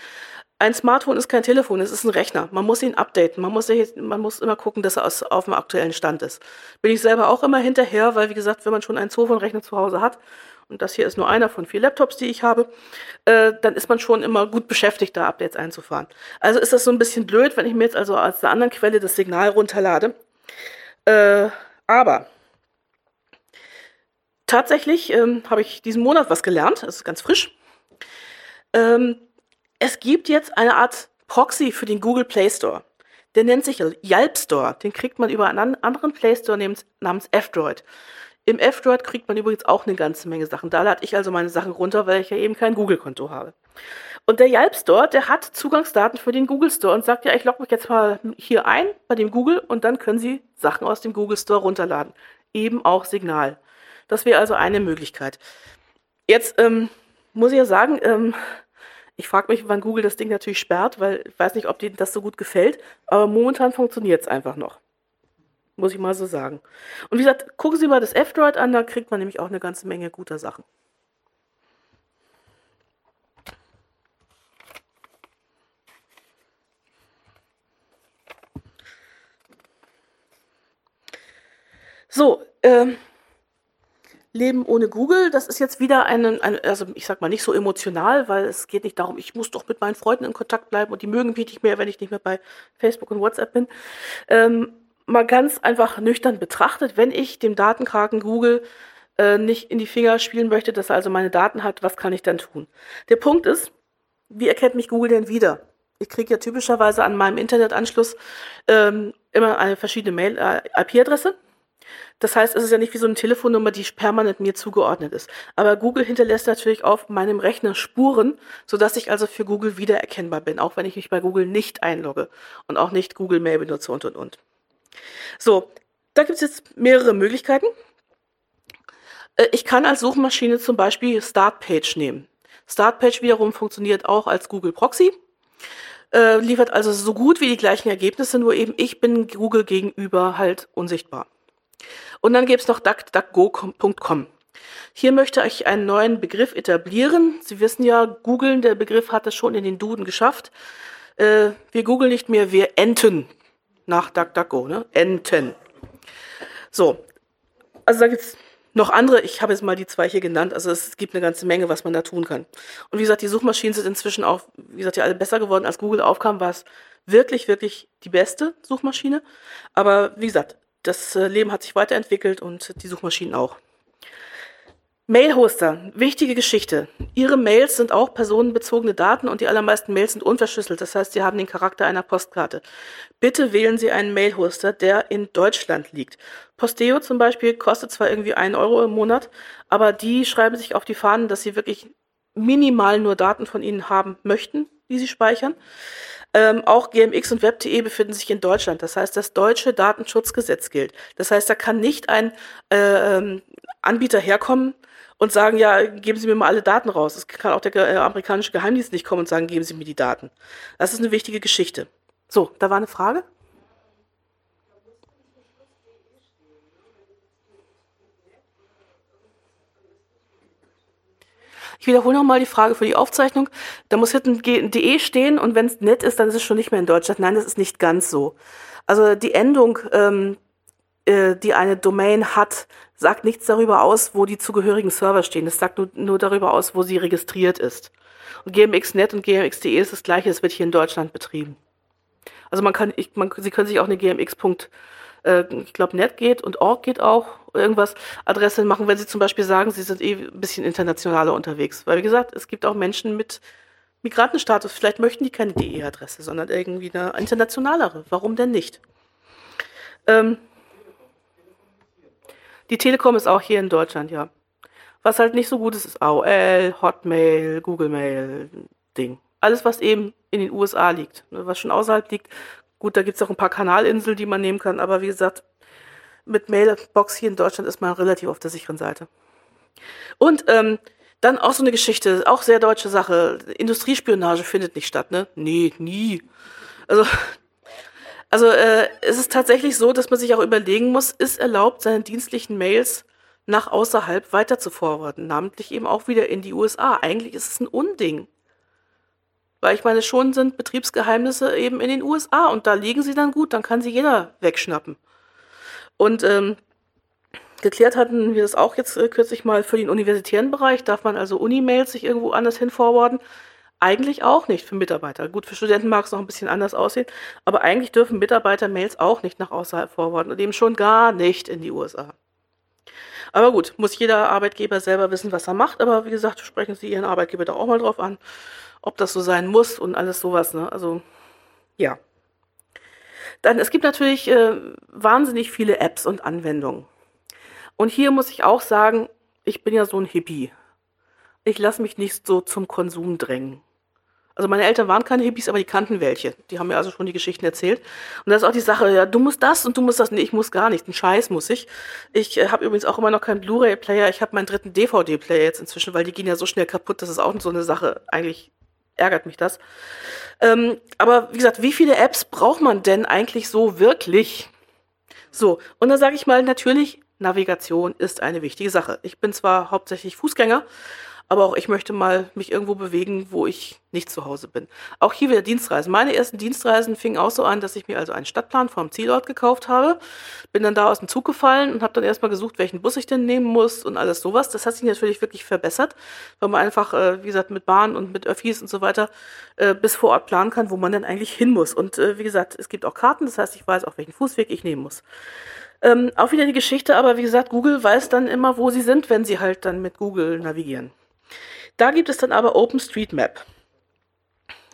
Ein Smartphone ist kein Telefon, es ist ein Rechner. Man muss ihn updaten. Man muss, man muss immer gucken, dass er aus, auf dem aktuellen Stand ist. Bin ich selber auch immer hinterher, weil, wie gesagt, wenn man schon einen Sofon-Rechner zu Hause hat, und das hier ist nur einer von vier Laptops, die ich habe, äh, dann ist man schon immer gut beschäftigt, da Updates einzufahren. Also ist das so ein bisschen blöd, wenn ich mir jetzt also als der anderen Quelle das Signal runterlade. Äh, aber tatsächlich ähm, habe ich diesen Monat was gelernt, das ist ganz frisch. Ähm, es gibt jetzt eine Art Proxy für den Google Play Store. Der nennt sich Yelp Store. Den kriegt man über einen anderen Play Store namens, F-Droid. Im F-Droid kriegt man übrigens auch eine ganze Menge Sachen. Da lade ich also meine Sachen runter, weil ich ja eben kein Google-Konto habe. Und der Yelp Store, der hat Zugangsdaten für den Google Store und sagt ja, ich logge mich jetzt mal hier ein bei dem Google und dann können Sie Sachen aus dem Google Store runterladen. Eben auch Signal. Das wäre also eine Möglichkeit. Jetzt ähm, muss ich ja sagen, ähm, ich frage mich, wann Google das Ding natürlich sperrt, weil ich weiß nicht, ob denen das so gut gefällt, aber momentan funktioniert es einfach noch. Muss ich mal so sagen. Und wie gesagt, gucken Sie mal das F-Droid an, da kriegt man nämlich auch eine ganze Menge guter Sachen. So, ähm, Leben ohne Google, das ist jetzt wieder ein, ein, also ich sag mal nicht so emotional, weil es geht nicht darum, ich muss doch mit meinen Freunden in Kontakt bleiben und die mögen mich nicht mehr, wenn ich nicht mehr bei Facebook und WhatsApp bin. Ähm, mal ganz einfach nüchtern betrachtet, wenn ich dem Datenkraken Google äh, nicht in die Finger spielen möchte, dass er also meine Daten hat, was kann ich dann tun? Der Punkt ist, wie erkennt mich Google denn wieder? Ich kriege ja typischerweise an meinem Internetanschluss ähm, immer eine verschiedene Mail-IP-Adresse. Äh, das heißt, es ist ja nicht wie so eine Telefonnummer, die permanent mir zugeordnet ist. Aber Google hinterlässt natürlich auf meinem Rechner Spuren, sodass ich also für Google wiedererkennbar bin, auch wenn ich mich bei Google nicht einlogge und auch nicht Google Mail benutze und und und. So, da gibt es jetzt mehrere Möglichkeiten. Äh, ich kann als Suchmaschine zum Beispiel Startpage nehmen. Startpage wiederum funktioniert auch als Google Proxy, äh, liefert also so gut wie die gleichen Ergebnisse, nur eben ich bin Google gegenüber halt unsichtbar. Und dann gäbe es noch duckduckgo.com. Hier möchte ich einen neuen Begriff etablieren. Sie wissen ja, googeln, der Begriff hat es schon in den Duden geschafft. Äh, wir googeln nicht mehr, wir enten nach DuckDuckGo, ne? Enten. So. Also da gibt's noch andere, ich habe jetzt mal die zwei hier genannt, also es gibt eine ganze Menge, was man da tun kann. Und wie gesagt, die Suchmaschinen sind inzwischen auch, wie gesagt, ja alle besser geworden. Als Google aufkam, war es wirklich, wirklich die beste Suchmaschine. Aber wie gesagt, das äh, Leben hat sich weiterentwickelt und die Suchmaschinen auch. Mailhoster, wichtige Geschichte. Ihre Mails sind auch personenbezogene Daten und die allermeisten Mails sind unverschlüsselt. Das heißt, sie haben den Charakter einer Postkarte. Bitte wählen Sie einen Mailhoster, der in Deutschland liegt. Posteo zum Beispiel kostet zwar irgendwie einen Euro im Monat, aber die schreiben sich auf die Fahnen, dass sie wirklich minimal nur Daten von Ihnen haben möchten, die sie speichern. Ähm, auch GMX und Web.de befinden sich in Deutschland. Das heißt, das deutsche Datenschutzgesetz gilt. Das heißt, da kann nicht ein äh, ähm, Anbieter herkommen und sagen, ja, geben Sie mir mal alle Daten raus. Es kann auch der äh, amerikanische Geheimdienst nicht kommen und sagen, geben Sie mir die Daten. Das ist eine wichtige Geschichte. So, da war eine Frage? Ich wiederhole nochmal die Frage für die Aufzeichnung. Da muss hinten .de stehen und wenn es nett ist, dann ist es schon nicht mehr in Deutschland. Nein, das ist nicht ganz so. Also die Endung, ähm, äh, die eine Domain hat, sagt nichts darüber aus, wo die zugehörigen Server stehen. Es sagt nur, nur darüber aus, wo sie registriert ist. Und gmx.net und gmx.de ist das gleiche, es wird hier in Deutschland betrieben. Also man kann, ich, man, Sie können sich auch eine gmx. Äh, ich glaube, net geht und org geht auch, irgendwas Adresse machen, wenn Sie zum Beispiel sagen, Sie sind eh ein bisschen internationaler unterwegs. Weil, wie gesagt, es gibt auch Menschen mit Migrantenstatus. Vielleicht möchten die keine DE-Adresse, sondern irgendwie eine internationalere. Warum denn nicht? Ähm, die Telekom ist auch hier in Deutschland, ja. Was halt nicht so gut ist, ist AOL, Hotmail, Google Mail, Ding. Alles, was eben in den USA liegt. Ne, was schon außerhalb liegt. Gut, da gibt es auch ein paar Kanalinseln, die man nehmen kann, aber wie gesagt, mit Mailbox hier in Deutschland ist man relativ auf der sicheren Seite. Und ähm, dann auch so eine Geschichte, auch sehr deutsche Sache. Industriespionage findet nicht statt, ne? Nee, nie. Also, also äh, es ist tatsächlich so, dass man sich auch überlegen muss, ist erlaubt, seine dienstlichen Mails nach außerhalb weiter zu forwarden, namentlich eben auch wieder in die USA. Eigentlich ist es ein Unding. Weil ich meine, schon sind Betriebsgeheimnisse eben in den USA und da liegen sie dann gut, dann kann sie jeder wegschnappen. Und ähm, geklärt hatten wir das auch jetzt äh, kürzlich mal für den universitären Bereich. Darf man also Unimails sich irgendwo anders hin forwarden? Eigentlich auch nicht für Mitarbeiter. Gut, für Studenten mag es noch ein bisschen anders aussehen, aber eigentlich dürfen Mitarbeiter Mails auch nicht nach außerhalb forwarden und eben schon gar nicht in die USA. Aber gut, muss jeder Arbeitgeber selber wissen, was er macht. Aber wie gesagt, sprechen Sie Ihren Arbeitgeber da auch mal drauf an, ob das so sein muss und alles sowas. Ne? Also ja. Dann, es gibt natürlich äh, wahnsinnig viele Apps und Anwendungen. Und hier muss ich auch sagen, ich bin ja so ein Hippie. Ich lasse mich nicht so zum Konsum drängen. Also meine Eltern waren keine Hippies, aber die kannten welche. Die haben mir also schon die Geschichten erzählt. Und das ist auch die Sache, ja, du musst das und du musst das. Nee, ich muss gar nicht. Ein Scheiß muss ich. Ich äh, habe übrigens auch immer noch keinen Blu-ray-Player. Ich habe meinen dritten DVD-Player jetzt inzwischen, weil die gehen ja so schnell kaputt. Das ist auch so eine Sache. Eigentlich ärgert mich das. Ähm, aber wie gesagt, wie viele Apps braucht man denn eigentlich so wirklich? So, und dann sage ich mal, natürlich, Navigation ist eine wichtige Sache. Ich bin zwar hauptsächlich Fußgänger, aber auch ich möchte mal mich irgendwo bewegen, wo ich nicht zu Hause bin. Auch hier wieder Dienstreisen. Meine ersten Dienstreisen fingen auch so an, dass ich mir also einen Stadtplan vom Zielort gekauft habe, bin dann da aus dem Zug gefallen und habe dann erstmal gesucht, welchen Bus ich denn nehmen muss und alles sowas. Das hat sich natürlich wirklich verbessert, weil man einfach, äh, wie gesagt, mit Bahn und mit Öffis und so weiter äh, bis vor Ort planen kann, wo man dann eigentlich hin muss. Und äh, wie gesagt, es gibt auch Karten, das heißt, ich weiß auch, welchen Fußweg ich nehmen muss. Ähm, auch wieder die Geschichte, aber wie gesagt, Google weiß dann immer, wo sie sind, wenn sie halt dann mit Google navigieren. Da gibt es dann aber OpenStreetMap.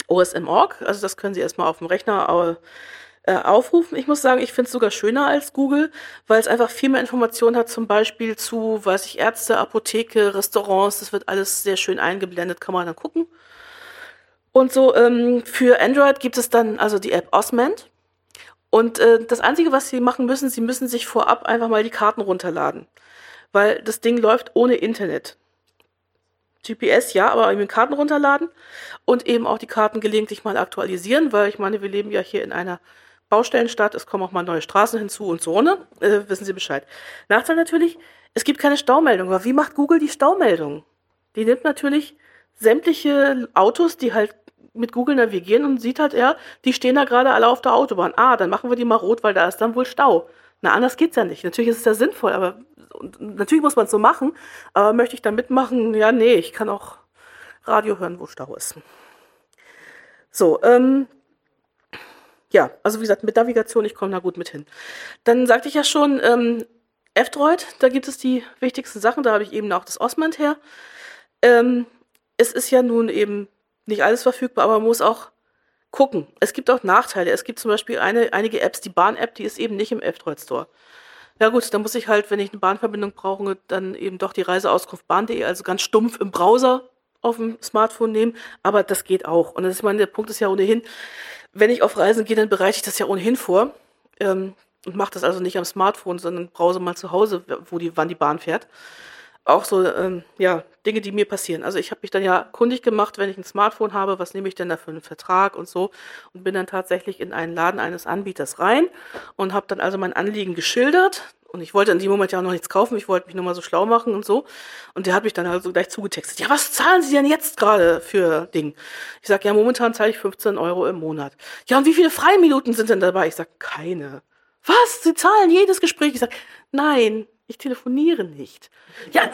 OSM.org, also das können Sie erstmal auf dem Rechner äh, aufrufen. Ich muss sagen, ich finde es sogar schöner als Google, weil es einfach viel mehr Informationen hat, zum Beispiel zu, weiß ich, Ärzte, Apotheke, Restaurants, das wird alles sehr schön eingeblendet, kann man dann gucken. Und so ähm, für Android gibt es dann also die App Osment. Und äh, das Einzige, was Sie machen müssen, Sie müssen sich vorab einfach mal die Karten runterladen. Weil das Ding läuft ohne Internet. GPS ja, aber eben Karten runterladen und eben auch die Karten gelegentlich mal aktualisieren, weil ich meine, wir leben ja hier in einer Baustellenstadt, es kommen auch mal neue Straßen hinzu und so, ne? Äh, wissen Sie Bescheid. Nachteil natürlich, es gibt keine Staumeldung. Aber wie macht Google die Staumeldung? Die nimmt natürlich sämtliche Autos, die halt mit Google navigieren und sieht halt, ja, die stehen da gerade alle auf der Autobahn. Ah, dann machen wir die mal rot, weil da ist dann wohl Stau. Na, anders geht's ja nicht. Natürlich ist es ja sinnvoll, aber natürlich muss man es so machen, aber möchte ich da mitmachen? Ja, nee, ich kann auch Radio hören, wo Stau ist. So, ähm, ja, also wie gesagt, mit Navigation, ich komme da gut mit hin. Dann sagte ich ja schon, ähm, F-Droid, da gibt es die wichtigsten Sachen, da habe ich eben auch das Osmand her. Ähm, es ist ja nun eben nicht alles verfügbar, aber man muss auch gucken. Es gibt auch Nachteile. Es gibt zum Beispiel eine, einige Apps, die Bahn-App, die ist eben nicht im F-Droid Store. Ja gut, dann muss ich halt, wenn ich eine Bahnverbindung brauche, dann eben doch die Reiseauskunft bahn.de, also ganz stumpf im Browser auf dem Smartphone nehmen. Aber das geht auch. Und das ist meine, der Punkt ist ja ohnehin, wenn ich auf Reisen gehe, dann bereite ich das ja ohnehin vor. Ähm, und mache das also nicht am Smartphone, sondern browse mal zu Hause, wo die, wann die Bahn fährt auch so, ähm, ja, Dinge, die mir passieren. Also ich habe mich dann ja kundig gemacht, wenn ich ein Smartphone habe, was nehme ich denn da für einen Vertrag und so und bin dann tatsächlich in einen Laden eines Anbieters rein und habe dann also mein Anliegen geschildert Und ich wollte in dem Moment ja auch noch nichts kaufen. Ich wollte mich nur mal so schlau machen und so. Und der hat mich dann also gleich zugetextet. Ja, was zahlen Sie denn jetzt gerade für Ding? Ich sag, ja, momentan zahle ich 15 Euro im Monat. Ja, und wie viele Freiminuten sind denn dabei? Ich sag, keine. Was? Sie zahlen jedes Gespräch? Ich sag, nein, ich telefoniere nicht. Ja.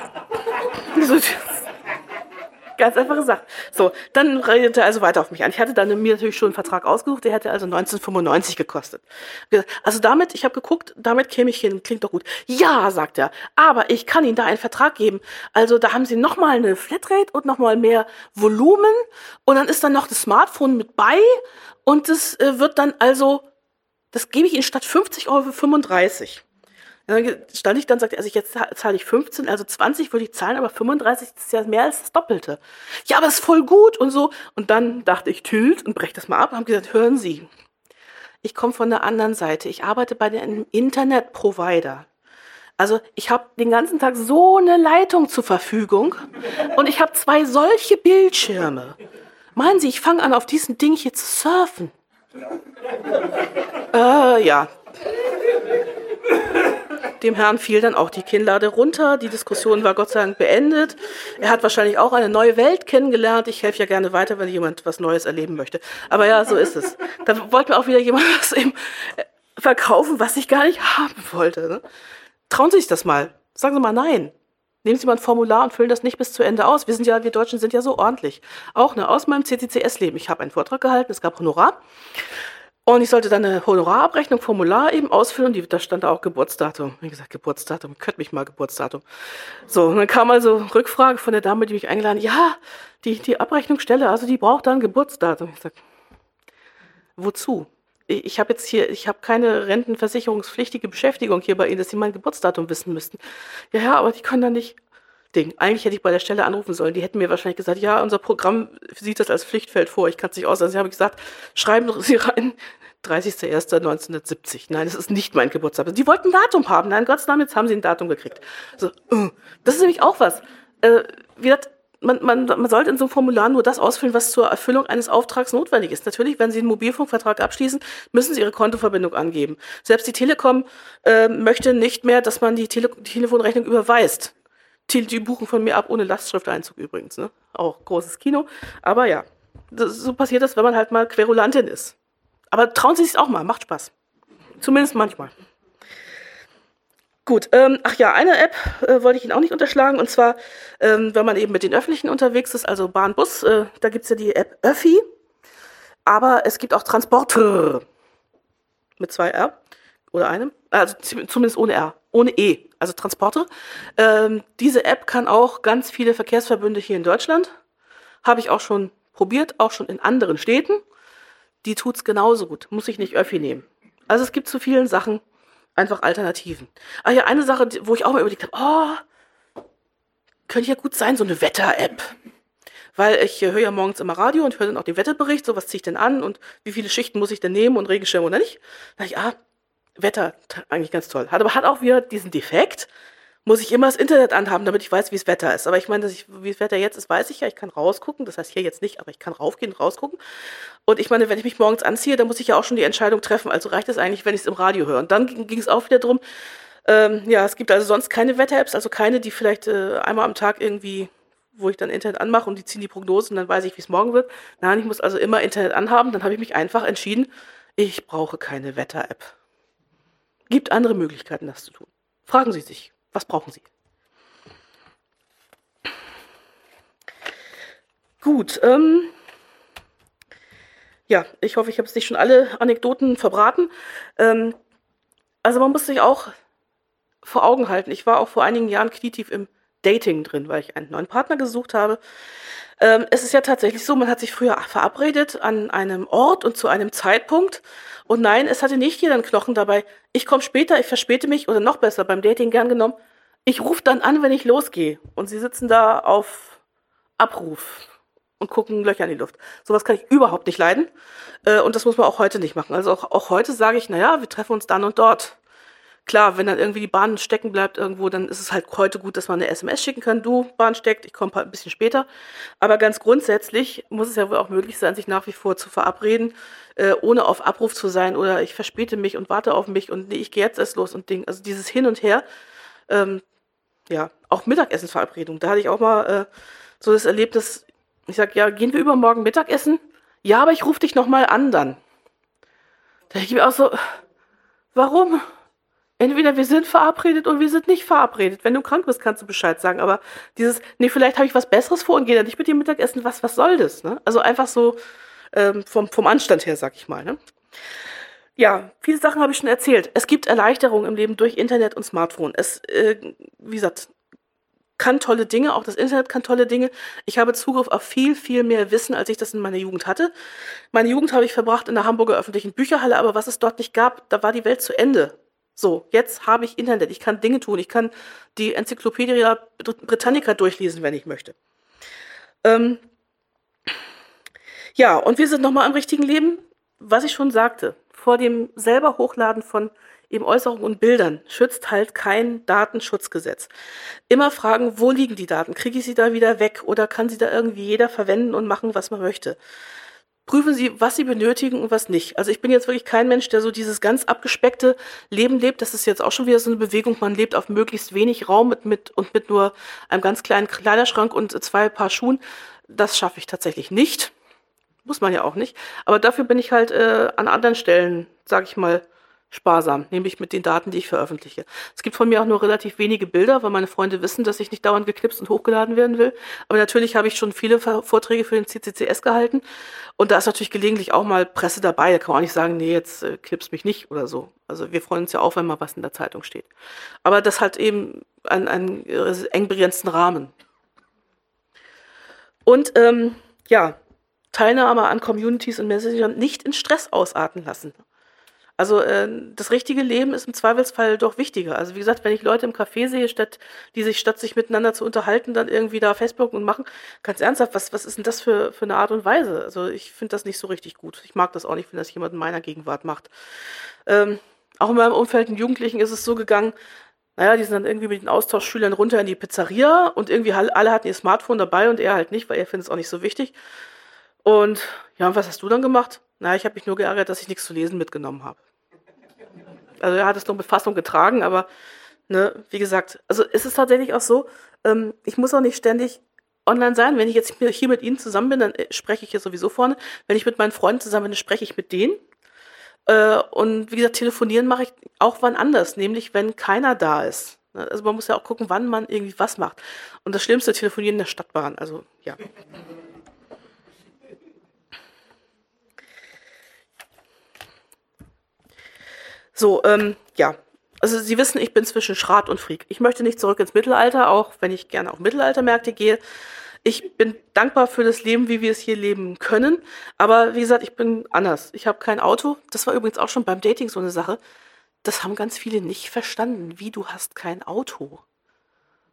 Ganz einfache Sache. So, dann redete er also weiter auf mich an. Ich hatte dann mir natürlich schon einen Vertrag ausgesucht, der hätte also 1995 gekostet. Also damit, ich habe geguckt, damit käme ich hin, klingt doch gut. Ja, sagt er, aber ich kann Ihnen da einen Vertrag geben. Also da haben Sie nochmal eine Flatrate und nochmal mehr Volumen und dann ist dann noch das Smartphone mit bei und das äh, wird dann also, das gebe ich Ihnen statt 50 Euro für 35. Dann stand ich dann, sagte also jetzt zahle ich 15, also 20 würde ich zahlen, aber 35 ist ja mehr als das Doppelte. Ja, aber ist voll gut und so. Und dann dachte ich, Tilt und brech das mal ab und habe gesagt, hören Sie, ich komme von der anderen Seite. Ich arbeite bei einem Internetprovider. Also ich habe den ganzen Tag so eine Leitung zur Verfügung und ich habe zwei solche Bildschirme. Meinen Sie, ich fange an, auf diesem Ding hier zu surfen? äh, ja. Dem Herrn fiel dann auch die Kinnlade runter. Die Diskussion war Gott sei Dank beendet. Er hat wahrscheinlich auch eine neue Welt kennengelernt. Ich helfe ja gerne weiter, wenn jemand was Neues erleben möchte. Aber ja, so ist es. Da wollte mir auch wieder jemand was eben äh, verkaufen, was ich gar nicht haben wollte. Ne? Trauen Sie sich das mal. Sagen Sie mal nein. Nehmen Sie mal ein Formular und füllen das nicht bis zu Ende aus. Wir sind ja, wir Deutschen sind ja so ordentlich. Auch ne, aus meinem CCCS-Leben. Ich habe einen Vortrag gehalten, es gab Honorar. Und ich sollte dann eine Honorarabrechnung, Formular eben ausfüllen. Die, da stand da auch Geburtsdatum. Wie gesagt, Geburtsdatum, könnt mich mal Geburtsdatum. So, und dann kam also Rückfrage von der Dame, die mich eingeladen hat. Ja, die, die Abrechnungsstelle, also die braucht dann Geburtsdatum. Ich sag, wozu? Ich, ich habe jetzt hier, ich habe keine rentenversicherungspflichtige Beschäftigung hier bei Ihnen, dass Sie mein Geburtsdatum wissen müssten. Ja, ja, aber die können dann nicht. Ding. Eigentlich hätte ich bei der Stelle anrufen sollen. Die hätten mir wahrscheinlich gesagt, ja, unser Programm sieht das als Pflichtfeld vor. Ich kann es nicht aus. Also ich habe gesagt, schreiben Sie rein, 30.01.1970. Nein, das ist nicht mein Geburtstag. Die wollten ein Datum haben. Nein, Gottes Namen, jetzt haben sie ein Datum gekriegt. So, uh, das ist nämlich auch was. Äh, wie gesagt, man, man, man sollte in so einem Formular nur das ausfüllen, was zur Erfüllung eines Auftrags notwendig ist. Natürlich, wenn Sie einen Mobilfunkvertrag abschließen, müssen Sie Ihre Kontoverbindung angeben. Selbst die Telekom äh, möchte nicht mehr, dass man die, Tele die Telefonrechnung überweist. Die buchen von mir ab ohne Lastschrifteinzug übrigens. Ne? Auch großes Kino. Aber ja, das, so passiert das, wenn man halt mal Querulantin ist. Aber trauen Sie sich auch mal, macht Spaß. Zumindest manchmal. Gut, ähm, ach ja, eine App äh, wollte ich Ihnen auch nicht unterschlagen. Und zwar, ähm, wenn man eben mit den Öffentlichen unterwegs ist, also Bahn, Bus, äh, da gibt's ja die App Öffi. Aber es gibt auch Transporter mit zwei R oder einem. Also zumindest ohne R, ohne E, also Transporter. Ähm, diese App kann auch ganz viele Verkehrsverbünde hier in Deutschland. Habe ich auch schon probiert, auch schon in anderen Städten. Die tut's genauso gut, muss ich nicht Öffi nehmen. Also es gibt zu vielen Sachen einfach Alternativen. Ah ja, eine Sache, wo ich auch mal überlegt habe, oh, könnte ja gut sein, so eine Wetter-App. Weil ich höre ja morgens immer Radio und höre dann auch den Wetterbericht, so was ziehe ich denn an und wie viele Schichten muss ich denn nehmen und Regenschirm oder nicht. Da dachte ich, ah, Wetter, eigentlich ganz toll. Hat aber hat auch wieder diesen Defekt, muss ich immer das Internet anhaben, damit ich weiß, wie das Wetter ist. Aber ich meine, dass ich, wie das Wetter jetzt ist, weiß ich ja. Ich kann rausgucken. Das heißt hier jetzt nicht, aber ich kann raufgehen, rausgucken. Und ich meine, wenn ich mich morgens anziehe, dann muss ich ja auch schon die Entscheidung treffen. Also reicht es eigentlich, wenn ich es im Radio höre. Und dann ging es auch wieder drum. Ähm, ja, es gibt also sonst keine Wetter-Apps, also keine, die vielleicht äh, einmal am Tag irgendwie, wo ich dann Internet anmache und die ziehen die Prognosen, dann weiß ich, wie es morgen wird. Nein, ich muss also immer Internet anhaben. Dann habe ich mich einfach entschieden, ich brauche keine Wetter-App. Gibt andere Möglichkeiten, das zu tun. Fragen Sie sich, was brauchen Sie? Gut, ähm, ja, ich hoffe, ich habe es nicht schon alle Anekdoten verbraten. Ähm, also man muss sich auch vor Augen halten. Ich war auch vor einigen Jahren knietief im Dating drin, weil ich einen neuen Partner gesucht habe. Ähm, es ist ja tatsächlich so, man hat sich früher verabredet an einem Ort und zu einem Zeitpunkt. Und nein, es hatte nicht jeder einen Knochen dabei. Ich komme später, ich verspäte mich oder noch besser beim Dating gern genommen. Ich rufe dann an, wenn ich losgehe. Und sie sitzen da auf Abruf und gucken Löcher in die Luft. Sowas kann ich überhaupt nicht leiden. Äh, und das muss man auch heute nicht machen. Also auch, auch heute sage ich, naja, wir treffen uns dann und dort. Klar, wenn dann irgendwie die Bahn stecken bleibt irgendwo, dann ist es halt heute gut, dass man eine SMS schicken kann. Du, Bahn steckt, ich komme halt ein bisschen später. Aber ganz grundsätzlich muss es ja wohl auch möglich sein, sich nach wie vor zu verabreden, äh, ohne auf Abruf zu sein oder ich verspäte mich und warte auf mich und nee, ich gehe jetzt erst los und Ding. Also dieses Hin und Her, ähm, ja, auch Mittagessensverabredung. Da hatte ich auch mal äh, so das Erlebnis, ich sag, ja, gehen wir übermorgen Mittagessen? Ja, aber ich rufe dich nochmal an dann. Da ich mir auch so, warum? Entweder wir sind verabredet oder wir sind nicht verabredet. Wenn du krank bist, kannst du Bescheid sagen. Aber dieses, nee, vielleicht habe ich was Besseres vor und gehe dann nicht mit dir Mittagessen, was, was soll das? Ne? Also einfach so ähm, vom, vom Anstand her, sag ich mal. Ne? Ja, viele Sachen habe ich schon erzählt. Es gibt Erleichterungen im Leben durch Internet und Smartphone. Es, äh, wie gesagt, kann tolle Dinge, auch das Internet kann tolle Dinge. Ich habe Zugriff auf viel, viel mehr Wissen, als ich das in meiner Jugend hatte. Meine Jugend habe ich verbracht in der Hamburger öffentlichen Bücherhalle, aber was es dort nicht gab, da war die Welt zu Ende. So, jetzt habe ich Internet, ich kann Dinge tun, ich kann die Enzyklopädie Britannica durchlesen, wenn ich möchte. Ähm ja, und wir sind nochmal am richtigen Leben, was ich schon sagte. Vor dem selber Hochladen von eben Äußerungen und Bildern schützt halt kein Datenschutzgesetz. Immer fragen, wo liegen die Daten? Kriege ich sie da wieder weg oder kann sie da irgendwie jeder verwenden und machen, was man möchte? Prüfen Sie, was Sie benötigen und was nicht. Also ich bin jetzt wirklich kein Mensch, der so dieses ganz abgespeckte Leben lebt. Das ist jetzt auch schon wieder so eine Bewegung. Man lebt auf möglichst wenig Raum mit, mit und mit nur einem ganz kleinen Kleiderschrank und zwei Paar Schuhen. Das schaffe ich tatsächlich nicht. Muss man ja auch nicht. Aber dafür bin ich halt äh, an anderen Stellen, sage ich mal, sparsam, nämlich mit den Daten, die ich veröffentliche. Es gibt von mir auch nur relativ wenige Bilder, weil meine Freunde wissen, dass ich nicht dauernd geknipst und hochgeladen werden will. Aber natürlich habe ich schon viele Vorträge für den CCCS gehalten und da ist natürlich gelegentlich auch mal Presse dabei. Da kann man auch nicht sagen, nee, jetzt äh, knipst mich nicht oder so. Also wir freuen uns ja auch, wenn mal was in der Zeitung steht. Aber das hat eben einen, einen eng begrenzten Rahmen. Und ähm, ja, Teilnahme an Communities und Messengern nicht in Stress ausarten lassen. Also äh, das richtige Leben ist im Zweifelsfall doch wichtiger. Also wie gesagt, wenn ich Leute im Café sehe, statt die sich statt sich miteinander zu unterhalten, dann irgendwie da Facebook und machen, ganz ernsthaft, was was ist denn das für für eine Art und Weise? Also ich finde das nicht so richtig gut. Ich mag das auch nicht, wenn das jemand in meiner Gegenwart macht. Ähm, auch in meinem Umfeld in Jugendlichen ist es so gegangen. Naja, die sind dann irgendwie mit den Austauschschülern runter in die Pizzeria und irgendwie alle hatten ihr Smartphone dabei und er halt nicht, weil er findet es auch nicht so wichtig. Und ja, und was hast du dann gemacht? Na, ich habe mich nur geärgert, dass ich nichts zu lesen mitgenommen habe. Also er hat es nur mit Fassung getragen, aber ne, wie gesagt, also ist es tatsächlich auch so, ähm, ich muss auch nicht ständig online sein. Wenn ich jetzt hier mit Ihnen zusammen bin, dann äh, spreche ich hier sowieso vorne. Wenn ich mit meinen Freunden zusammen bin, dann spreche ich mit denen. Äh, und wie gesagt, telefonieren mache ich auch wann anders, nämlich wenn keiner da ist. Ne, also man muss ja auch gucken, wann man irgendwie was macht. Und das Schlimmste, telefonieren in der Stadtbahn. Also ja. So, ähm, ja. Also Sie wissen, ich bin zwischen Schrat und Freak. Ich möchte nicht zurück ins Mittelalter, auch wenn ich gerne auf Mittelaltermärkte gehe. Ich bin dankbar für das Leben, wie wir es hier leben können. Aber wie gesagt, ich bin anders. Ich habe kein Auto. Das war übrigens auch schon beim Dating so eine Sache. Das haben ganz viele nicht verstanden. Wie, du hast kein Auto?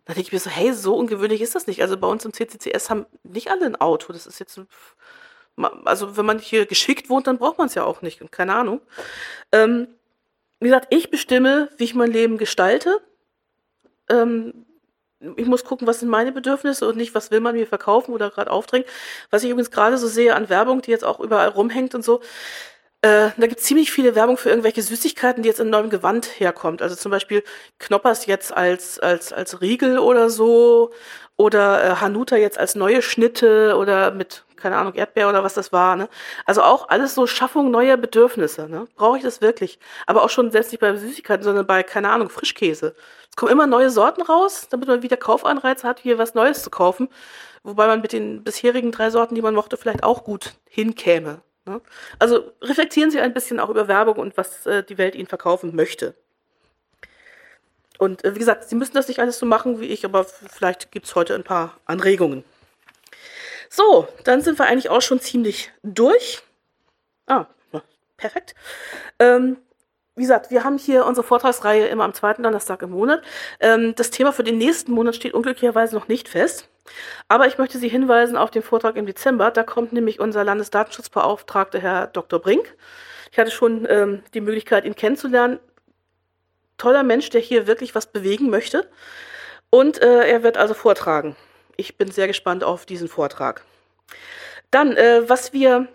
Da denke ich mir so, hey, so ungewöhnlich ist das nicht. Also bei uns im CCCS haben nicht alle ein Auto. Das ist jetzt, also wenn man hier geschickt wohnt, dann braucht man es ja auch nicht. Keine Ahnung. Ähm, wie gesagt, ich bestimme, wie ich mein Leben gestalte. Ähm, ich muss gucken, was sind meine Bedürfnisse und nicht, was will man mir verkaufen oder gerade aufdrängen. Was ich übrigens gerade so sehe an Werbung, die jetzt auch überall rumhängt und so, äh, da gibt es ziemlich viele Werbung für irgendwelche Süßigkeiten, die jetzt in neuem Gewand herkommt. Also zum Beispiel Knoppers jetzt als, als, als Riegel oder so oder äh, Hanuta jetzt als neue Schnitte oder mit, keine Ahnung, Erdbeer oder was das war. Ne? Also auch alles so Schaffung neuer Bedürfnisse. Ne? Brauche ich das wirklich? Aber auch schon selbst nicht bei Süßigkeiten, sondern bei, keine Ahnung, Frischkäse. Es kommen immer neue Sorten raus, damit man wieder Kaufanreiz hat, hier was Neues zu kaufen. Wobei man mit den bisherigen drei Sorten, die man mochte, vielleicht auch gut hinkäme. Ne? Also reflektieren Sie ein bisschen auch über Werbung und was äh, die Welt Ihnen verkaufen möchte. Und äh, wie gesagt, Sie müssen das nicht alles so machen wie ich, aber vielleicht gibt es heute ein paar Anregungen. So, dann sind wir eigentlich auch schon ziemlich durch. Ah, perfekt. Ähm, wie gesagt, wir haben hier unsere Vortragsreihe immer am zweiten Donnerstag im Monat. Ähm, das Thema für den nächsten Monat steht unglücklicherweise noch nicht fest. Aber ich möchte Sie hinweisen auf den Vortrag im Dezember. Da kommt nämlich unser Landesdatenschutzbeauftragter, Herr Dr. Brink. Ich hatte schon ähm, die Möglichkeit, ihn kennenzulernen toller Mensch, der hier wirklich was bewegen möchte. Und äh, er wird also vortragen. Ich bin sehr gespannt auf diesen Vortrag. Dann, äh, was wir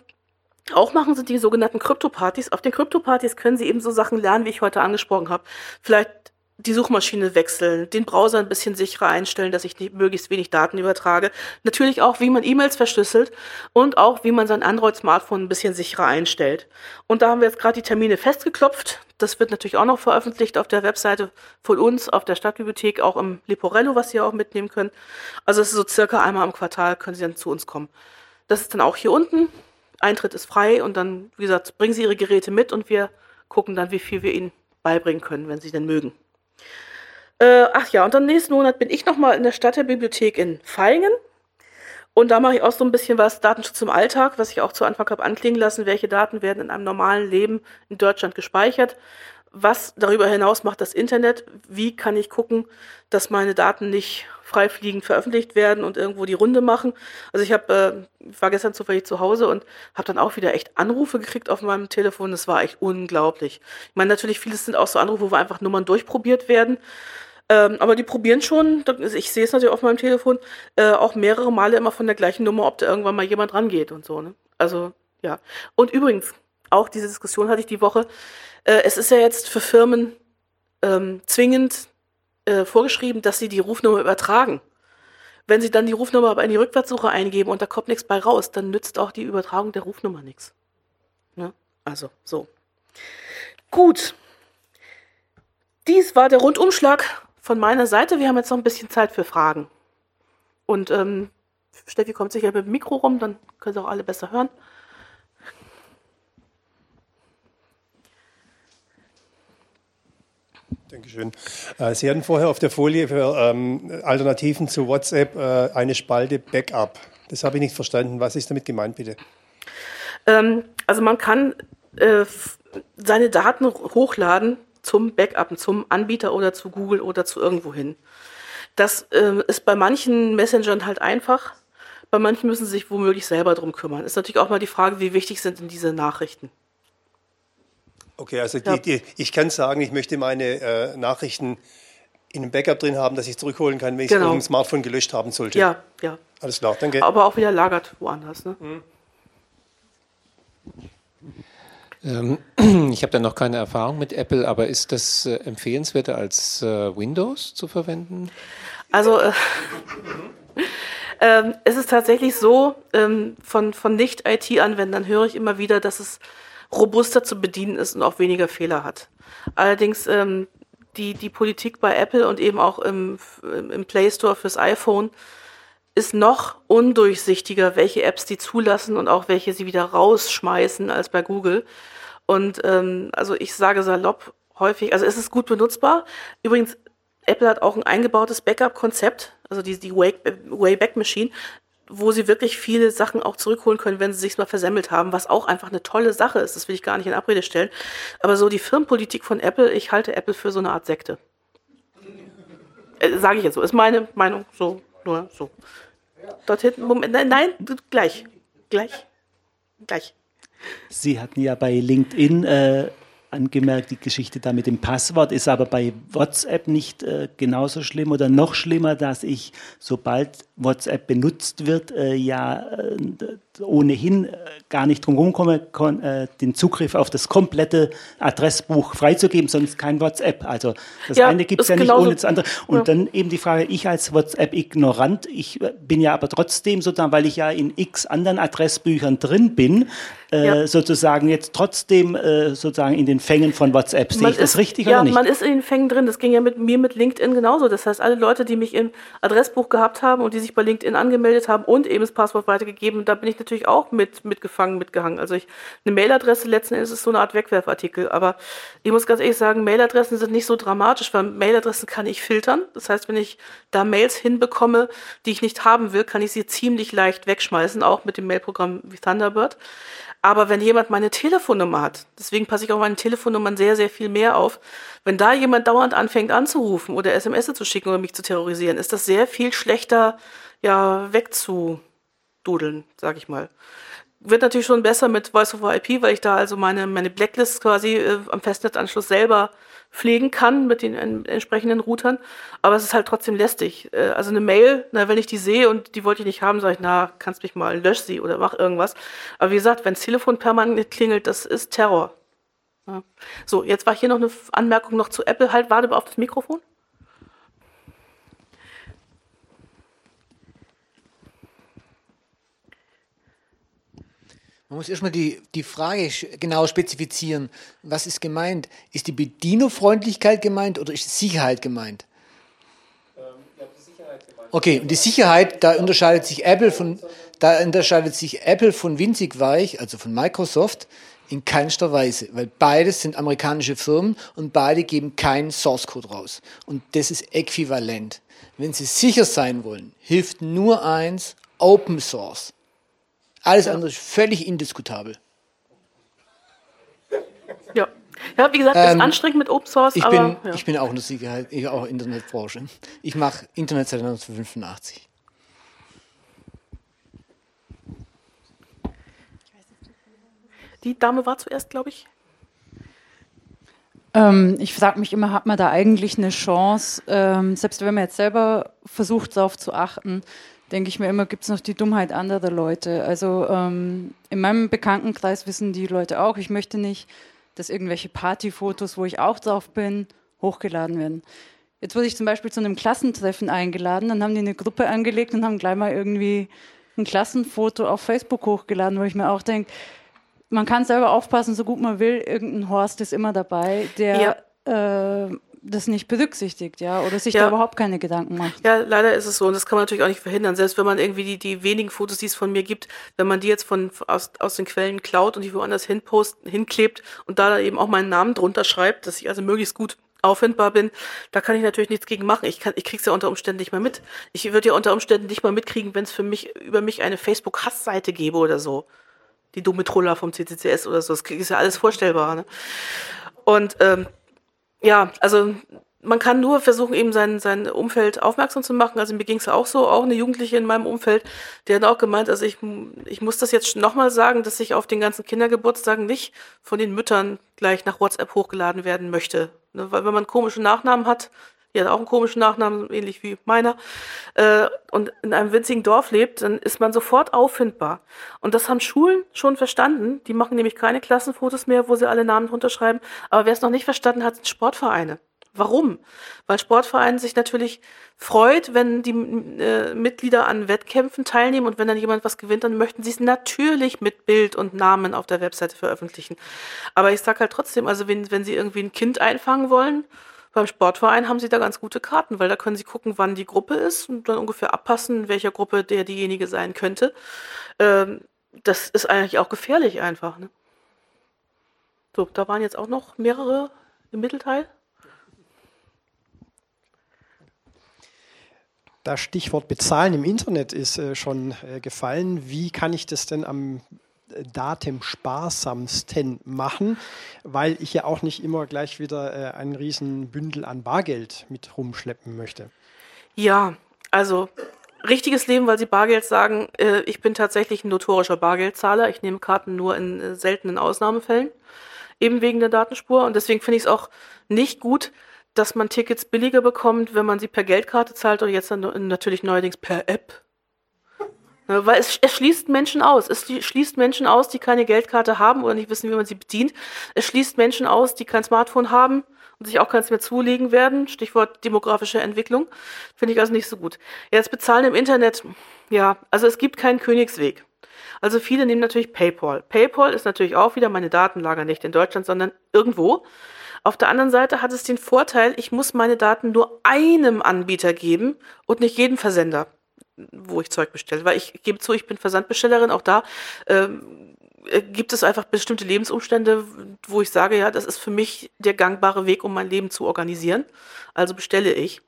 auch machen, sind die sogenannten Krypto-Partys. Auf den Krypto-Partys können Sie eben so Sachen lernen, wie ich heute angesprochen habe. Vielleicht die Suchmaschine wechseln, den Browser ein bisschen sicherer einstellen, dass ich nicht, möglichst wenig Daten übertrage. Natürlich auch, wie man E-Mails verschlüsselt und auch, wie man sein Android-Smartphone ein bisschen sicherer einstellt. Und da haben wir jetzt gerade die Termine festgeklopft. Das wird natürlich auch noch veröffentlicht auf der Webseite von uns, auf der Stadtbibliothek, auch im Liporello, was Sie auch mitnehmen können. Also es ist so circa einmal im Quartal können Sie dann zu uns kommen. Das ist dann auch hier unten. Eintritt ist frei und dann, wie gesagt, bringen Sie Ihre Geräte mit und wir gucken dann, wie viel wir Ihnen beibringen können, wenn Sie denn mögen. Äh, ach ja, und dann nächsten Monat bin ich nochmal in der Stadtbibliothek in Feingen. Und da mache ich auch so ein bisschen was Datenschutz im Alltag, was ich auch zu Anfang habe anklingen lassen. Welche Daten werden in einem normalen Leben in Deutschland gespeichert? Was darüber hinaus macht das Internet? Wie kann ich gucken, dass meine Daten nicht freifliegend veröffentlicht werden und irgendwo die Runde machen? Also ich habe, äh, war gestern zufällig zu Hause und habe dann auch wieder echt Anrufe gekriegt auf meinem Telefon. Das war echt unglaublich. Ich meine, natürlich vieles sind auch so Anrufe, wo einfach Nummern durchprobiert werden. Ähm, aber die probieren schon, ich sehe es natürlich auf meinem Telefon, äh, auch mehrere Male immer von der gleichen Nummer, ob da irgendwann mal jemand rangeht und so. Ne? Also, ja. Und übrigens, auch diese Diskussion hatte ich die Woche. Äh, es ist ja jetzt für Firmen ähm, zwingend äh, vorgeschrieben, dass sie die Rufnummer übertragen. Wenn sie dann die Rufnummer aber in die Rückwärtssuche eingeben und da kommt nichts bei raus, dann nützt auch die Übertragung der Rufnummer nichts. Ne? Also, so. Gut. Dies war der Rundumschlag von meiner Seite, wir haben jetzt noch ein bisschen Zeit für Fragen. Und ähm, Steffi kommt sicher mit dem Mikro rum, dann können Sie auch alle besser hören. Dankeschön. Äh, Sie hatten vorher auf der Folie für ähm, Alternativen zu WhatsApp äh, eine Spalte Backup. Das habe ich nicht verstanden. Was ist damit gemeint, bitte? Ähm, also man kann äh, seine Daten hochladen zum Backup, zum Anbieter oder zu Google oder zu irgendwo hin. Das äh, ist bei manchen Messengern halt einfach, bei manchen müssen sie sich womöglich selber drum kümmern. Ist natürlich auch mal die Frage, wie wichtig sind denn diese Nachrichten? Okay, also die, die, ich kann sagen, ich möchte meine äh, Nachrichten in einem Backup drin haben, dass ich zurückholen kann, wenn ich genau. es auf dem Smartphone gelöscht haben sollte. Ja, ja. Alles klar, danke. Aber auch wieder lagert woanders. Ne? Mhm. Ähm, ich habe da noch keine Erfahrung mit Apple, aber ist das äh, empfehlenswerter als äh, Windows zu verwenden? Also äh, ähm, es ist tatsächlich so, ähm, von, von Nicht-IT-Anwendern höre ich immer wieder, dass es robuster zu bedienen ist und auch weniger Fehler hat. Allerdings ähm, die, die Politik bei Apple und eben auch im, im Play Store fürs iPhone ist noch undurchsichtiger, welche Apps die zulassen und auch welche sie wieder rausschmeißen als bei Google. Und ähm, also ich sage salopp häufig, also es ist gut benutzbar. Übrigens, Apple hat auch ein eingebautes Backup-Konzept, also die, die Wayback Machine, wo sie wirklich viele Sachen auch zurückholen können, wenn sie sich mal versemmelt haben, was auch einfach eine tolle Sache ist. Das will ich gar nicht in Abrede stellen. Aber so die Firmenpolitik von Apple, ich halte Apple für so eine Art Sekte. Äh, Sage ich jetzt so, ist meine Meinung so, nur so. Dort hinten, Moment, nein, nein, gleich, gleich, gleich. Sie hatten ja bei LinkedIn äh, angemerkt, die Geschichte da mit dem Passwort ist aber bei WhatsApp nicht äh, genauso schlimm oder noch schlimmer, dass ich, sobald WhatsApp benutzt wird, äh, ja äh, ohnehin äh, gar nicht drum komme, äh, den Zugriff auf das komplette Adressbuch freizugeben, sonst kein WhatsApp. Also das ja, eine gibt es ja nicht ohne das andere. Und ja. dann eben die Frage, ich als WhatsApp-Ignorant, ich äh, bin ja aber trotzdem sozusagen, weil ich ja in x anderen Adressbüchern drin bin, äh, ja. sozusagen jetzt trotzdem äh, sozusagen in den Fängen von WhatsApp. Sehe ich das richtig ja, oder nicht? man ist in den Fängen drin. Das ging ja mit mir mit LinkedIn genauso. Das heißt, alle Leute, die mich im Adressbuch gehabt haben und die sich bei LinkedIn angemeldet haben und eben das Passwort weitergegeben, da bin ich natürlich auch mit mitgefangen, mitgehangen. Also ich eine Mailadresse letzten Endes ist so eine Art Wegwerfartikel. Aber ich muss ganz ehrlich sagen, Mailadressen sind nicht so dramatisch, weil Mailadressen kann ich filtern. Das heißt, wenn ich da Mails hinbekomme, die ich nicht haben will, kann ich sie ziemlich leicht wegschmeißen, auch mit dem Mailprogramm wie Thunderbird. Aber wenn jemand meine Telefonnummer hat, deswegen passe ich auf meine Telefonnummern sehr, sehr viel mehr auf, wenn da jemand dauernd anfängt anzurufen oder SMS zu schicken oder mich zu terrorisieren, ist das sehr viel schlechter, ja, wegzududeln, sag ich mal. Wird natürlich schon besser mit Voice over IP, weil ich da also meine, meine Blacklist quasi äh, am Festnetzanschluss selber pflegen kann mit den entsprechenden Routern, aber es ist halt trotzdem lästig. Äh, also eine Mail, na, wenn ich die sehe und die wollte ich nicht haben, sage ich, na, kannst mich mal, lösch sie oder mach irgendwas. Aber wie gesagt, wenn das Telefon permanent klingelt, das ist Terror. Ja. So, jetzt war hier noch eine Anmerkung noch zu Apple. Halt, warte mal auf das Mikrofon. Man muss erstmal die, die Frage genau spezifizieren. Was ist gemeint? Ist die Bedienerfreundlichkeit gemeint oder ist die Sicherheit gemeint? Ähm, die Sicherheit gemeint. Okay, und die Sicherheit, da unterscheidet sich Apple von, da unterscheidet sich Apple von winzig weich, also von Microsoft, in keinster Weise, weil beides sind amerikanische Firmen und beide geben keinen Source Code raus. Und das ist äquivalent. Wenn Sie sicher sein wollen, hilft nur eins, Open Source. Alles andere ist völlig indiskutabel. Ja. Ja, wie gesagt, es ähm, ist anstrengend mit Open Source. Ich, aber, bin, ja. ich bin auch in der Sicherheit, ich auch Internetbranche. Ich mache Internet seit 1985. Die Dame war zuerst, glaube ich. Ähm, ich frage mich immer, hat man da eigentlich eine Chance, ähm, selbst wenn man jetzt selber versucht, darauf zu achten, denke ich mir immer, gibt es noch die Dummheit anderer Leute. Also ähm, in meinem Bekanntenkreis wissen die Leute auch, ich möchte nicht, dass irgendwelche Partyfotos, wo ich auch drauf bin, hochgeladen werden. Jetzt wurde ich zum Beispiel zu einem Klassentreffen eingeladen, dann haben die eine Gruppe angelegt und haben gleich mal irgendwie ein Klassenfoto auf Facebook hochgeladen, wo ich mir auch denke, man kann selber aufpassen, so gut man will, irgendein Horst ist immer dabei, der ja. äh, das nicht berücksichtigt, ja, oder sich ja. da überhaupt keine Gedanken macht. Ja, leider ist es so und das kann man natürlich auch nicht verhindern. Selbst wenn man irgendwie die, die wenigen Fotos, die es von mir gibt, wenn man die jetzt von aus, aus den Quellen klaut und die woanders hinpost, hinklebt und da eben auch meinen Namen drunter schreibt, dass ich also möglichst gut auffindbar bin, da kann ich natürlich nichts gegen machen. Ich kann, ich krieg's ja unter Umständen nicht mal mit. Ich würde ja unter Umständen nicht mal mitkriegen, wenn es für mich über mich eine Facebook-Hassseite gäbe oder so. Die dumme Troller vom CCCS oder so. Das ist ja alles vorstellbar. Ne? Und ähm, ja, also man kann nur versuchen, eben sein, sein Umfeld aufmerksam zu machen. Also mir ging es auch so, auch eine Jugendliche in meinem Umfeld, die hat auch gemeint, also ich, ich muss das jetzt nochmal sagen, dass ich auf den ganzen Kindergeburtstagen nicht von den Müttern gleich nach WhatsApp hochgeladen werden möchte. Ne, weil wenn man komische Nachnamen hat, die hat auch einen komischen Nachnamen, ähnlich wie meiner, äh, und in einem winzigen Dorf lebt, dann ist man sofort auffindbar. Und das haben Schulen schon verstanden. Die machen nämlich keine Klassenfotos mehr, wo sie alle Namen drunter schreiben. Aber wer es noch nicht verstanden hat, sind Sportvereine. Warum? Weil Sportverein sich natürlich freut, wenn die äh, Mitglieder an Wettkämpfen teilnehmen und wenn dann jemand was gewinnt, dann möchten sie es natürlich mit Bild und Namen auf der Webseite veröffentlichen. Aber ich sag halt trotzdem, also wenn, wenn sie irgendwie ein Kind einfangen wollen, beim Sportverein haben sie da ganz gute Karten, weil da können sie gucken, wann die Gruppe ist und dann ungefähr abpassen, in welcher Gruppe der diejenige sein könnte. Ähm, das ist eigentlich auch gefährlich einfach. Ne? So, da waren jetzt auch noch mehrere im Mittelteil. Das Stichwort Bezahlen im Internet ist äh, schon äh, gefallen. Wie kann ich das denn am datensparsamsten machen, weil ich ja auch nicht immer gleich wieder äh, einen riesen Bündel an Bargeld mit rumschleppen möchte? Ja, also richtiges Leben, weil Sie Bargeld sagen. Äh, ich bin tatsächlich ein notorischer Bargeldzahler. Ich nehme Karten nur in äh, seltenen Ausnahmefällen, eben wegen der Datenspur. Und deswegen finde ich es auch nicht gut, dass man Tickets billiger bekommt, wenn man sie per Geldkarte zahlt oder jetzt dann natürlich neuerdings per App. Ja, weil es, es schließt Menschen aus. Es schließt Menschen aus, die keine Geldkarte haben oder nicht wissen, wie man sie bedient. Es schließt Menschen aus, die kein Smartphone haben und sich auch keins mehr zulegen werden. Stichwort demografische Entwicklung. Finde ich also nicht so gut. Jetzt bezahlen im Internet. Ja, also es gibt keinen Königsweg. Also viele nehmen natürlich PayPal. PayPal ist natürlich auch wieder meine Datenlager nicht in Deutschland, sondern irgendwo. Auf der anderen Seite hat es den Vorteil, ich muss meine Daten nur einem Anbieter geben und nicht jedem Versender, wo ich Zeug bestelle. Weil ich gebe zu, ich bin Versandbestellerin, auch da ähm, äh, gibt es einfach bestimmte Lebensumstände, wo ich sage, ja, das ist für mich der gangbare Weg, um mein Leben zu organisieren. Also bestelle ich.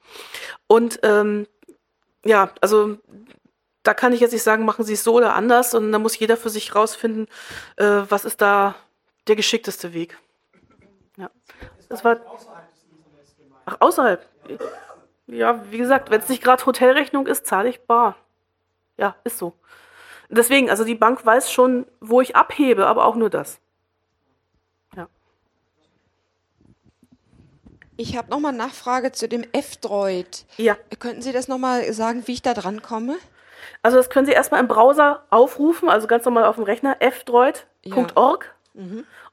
Und ähm, ja, also da kann ich jetzt nicht sagen, machen Sie es so oder anders, sondern da muss jeder für sich rausfinden, äh, was ist da der geschickteste Weg. Ja. Das war. Ach, außerhalb. Ja, wie gesagt, wenn es nicht gerade Hotelrechnung ist, zahle ich bar. Ja, ist so. Deswegen, also die Bank weiß schon, wo ich abhebe, aber auch nur das. Ja. Ich habe nochmal eine Nachfrage zu dem F-Droid. Ja. Könnten Sie das nochmal sagen, wie ich da dran komme? Also das können Sie erstmal im Browser aufrufen, also ganz normal auf dem Rechner, fdroid.org. Ja.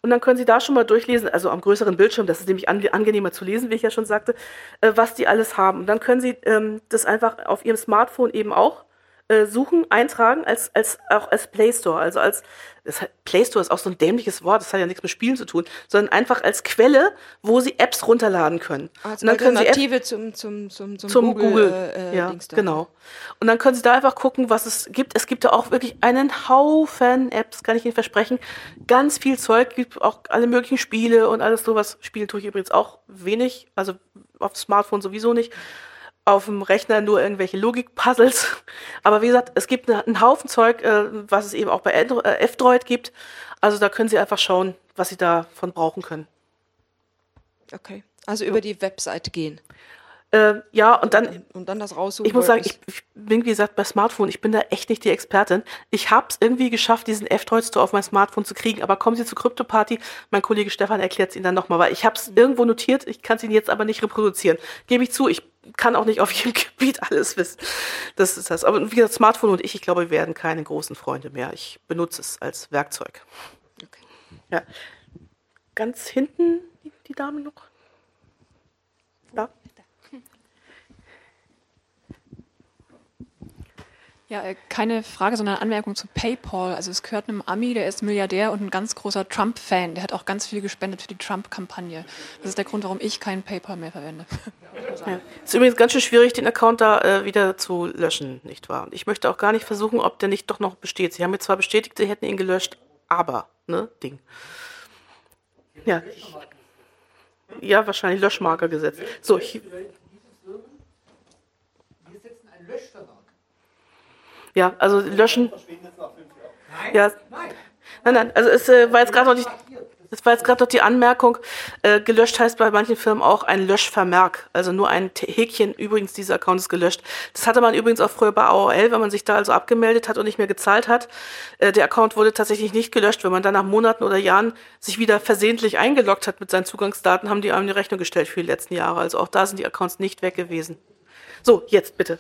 Und dann können Sie da schon mal durchlesen, also am größeren Bildschirm, das ist nämlich angenehmer zu lesen, wie ich ja schon sagte, äh, was die alles haben. Und dann können Sie ähm, das einfach auf Ihrem Smartphone eben auch äh, suchen, eintragen, als, als, auch als Play Store. Also als das, Play Store ist auch so ein dämliches Wort, das hat ja nichts mit Spielen zu tun, sondern einfach als Quelle, wo sie Apps runterladen können. Als und dann können sie zum, zum, zum, zum, Google, Google äh, ja, genau. Und dann können sie da einfach gucken, was es gibt. Es gibt da auch wirklich einen Haufen Apps, kann ich Ihnen versprechen. Ganz viel Zeug, gibt auch alle möglichen Spiele und alles sowas. Spielen tue ich übrigens auch wenig, also auf Smartphone sowieso nicht auf dem Rechner nur irgendwelche Logik-Puzzles. Aber wie gesagt, es gibt einen Haufen Zeug, äh, was es eben auch bei äh, F-Droid gibt. Also da können Sie einfach schauen, was Sie davon brauchen können. Okay. Also über die Webseite gehen. Äh, ja, und dann, und dann das raussuchen. Ich muss sagen, ich, ich, bin, wie gesagt, bei Smartphone, ich bin da echt nicht die Expertin. Ich habe es irgendwie geschafft, diesen F-Droid Store auf mein Smartphone zu kriegen, aber kommen Sie zur Krypto-Party, mein Kollege Stefan erklärt es Ihnen dann nochmal, weil ich habe es irgendwo notiert, ich kann es Ihnen jetzt aber nicht reproduzieren. Gebe ich zu, ich kann auch nicht auf jedem Gebiet alles wissen. Das ist das. Aber wie gesagt, Smartphone und ich, ich glaube, wir werden keine großen Freunde mehr. Ich benutze es als Werkzeug. Okay. Ja. Ganz hinten die Dame noch. Ja, äh, keine Frage, sondern Anmerkung zu PayPal. Also es gehört einem Ami, der ist Milliardär und ein ganz großer Trump-Fan. Der hat auch ganz viel gespendet für die Trump-Kampagne. Das ist der Grund, warum ich keinen PayPal mehr verwende. Ja. Ist übrigens ganz schön schwierig, den Account da äh, wieder zu löschen, nicht wahr? Ich möchte auch gar nicht versuchen, ob der nicht doch noch besteht. Sie haben mir zwar bestätigt, sie hätten ihn gelöscht, aber, ne, Ding. Ja. Ja, wahrscheinlich Löschmarker gesetzt. So, ich, Ja, also löschen. Ja. Nein, nein, also es äh, war jetzt gerade noch nicht. Das war jetzt gerade noch die Anmerkung, äh, gelöscht heißt bei manchen Firmen auch ein Löschvermerk, also nur ein Häkchen, übrigens, dieser Account ist gelöscht. Das hatte man übrigens auch früher bei AOL, wenn man sich da also abgemeldet hat und nicht mehr gezahlt hat. Äh, der Account wurde tatsächlich nicht gelöscht, wenn man dann nach Monaten oder Jahren sich wieder versehentlich eingeloggt hat mit seinen Zugangsdaten, haben die einem eine Rechnung gestellt für die letzten Jahre. Also auch da sind die Accounts nicht weg gewesen. So, jetzt bitte.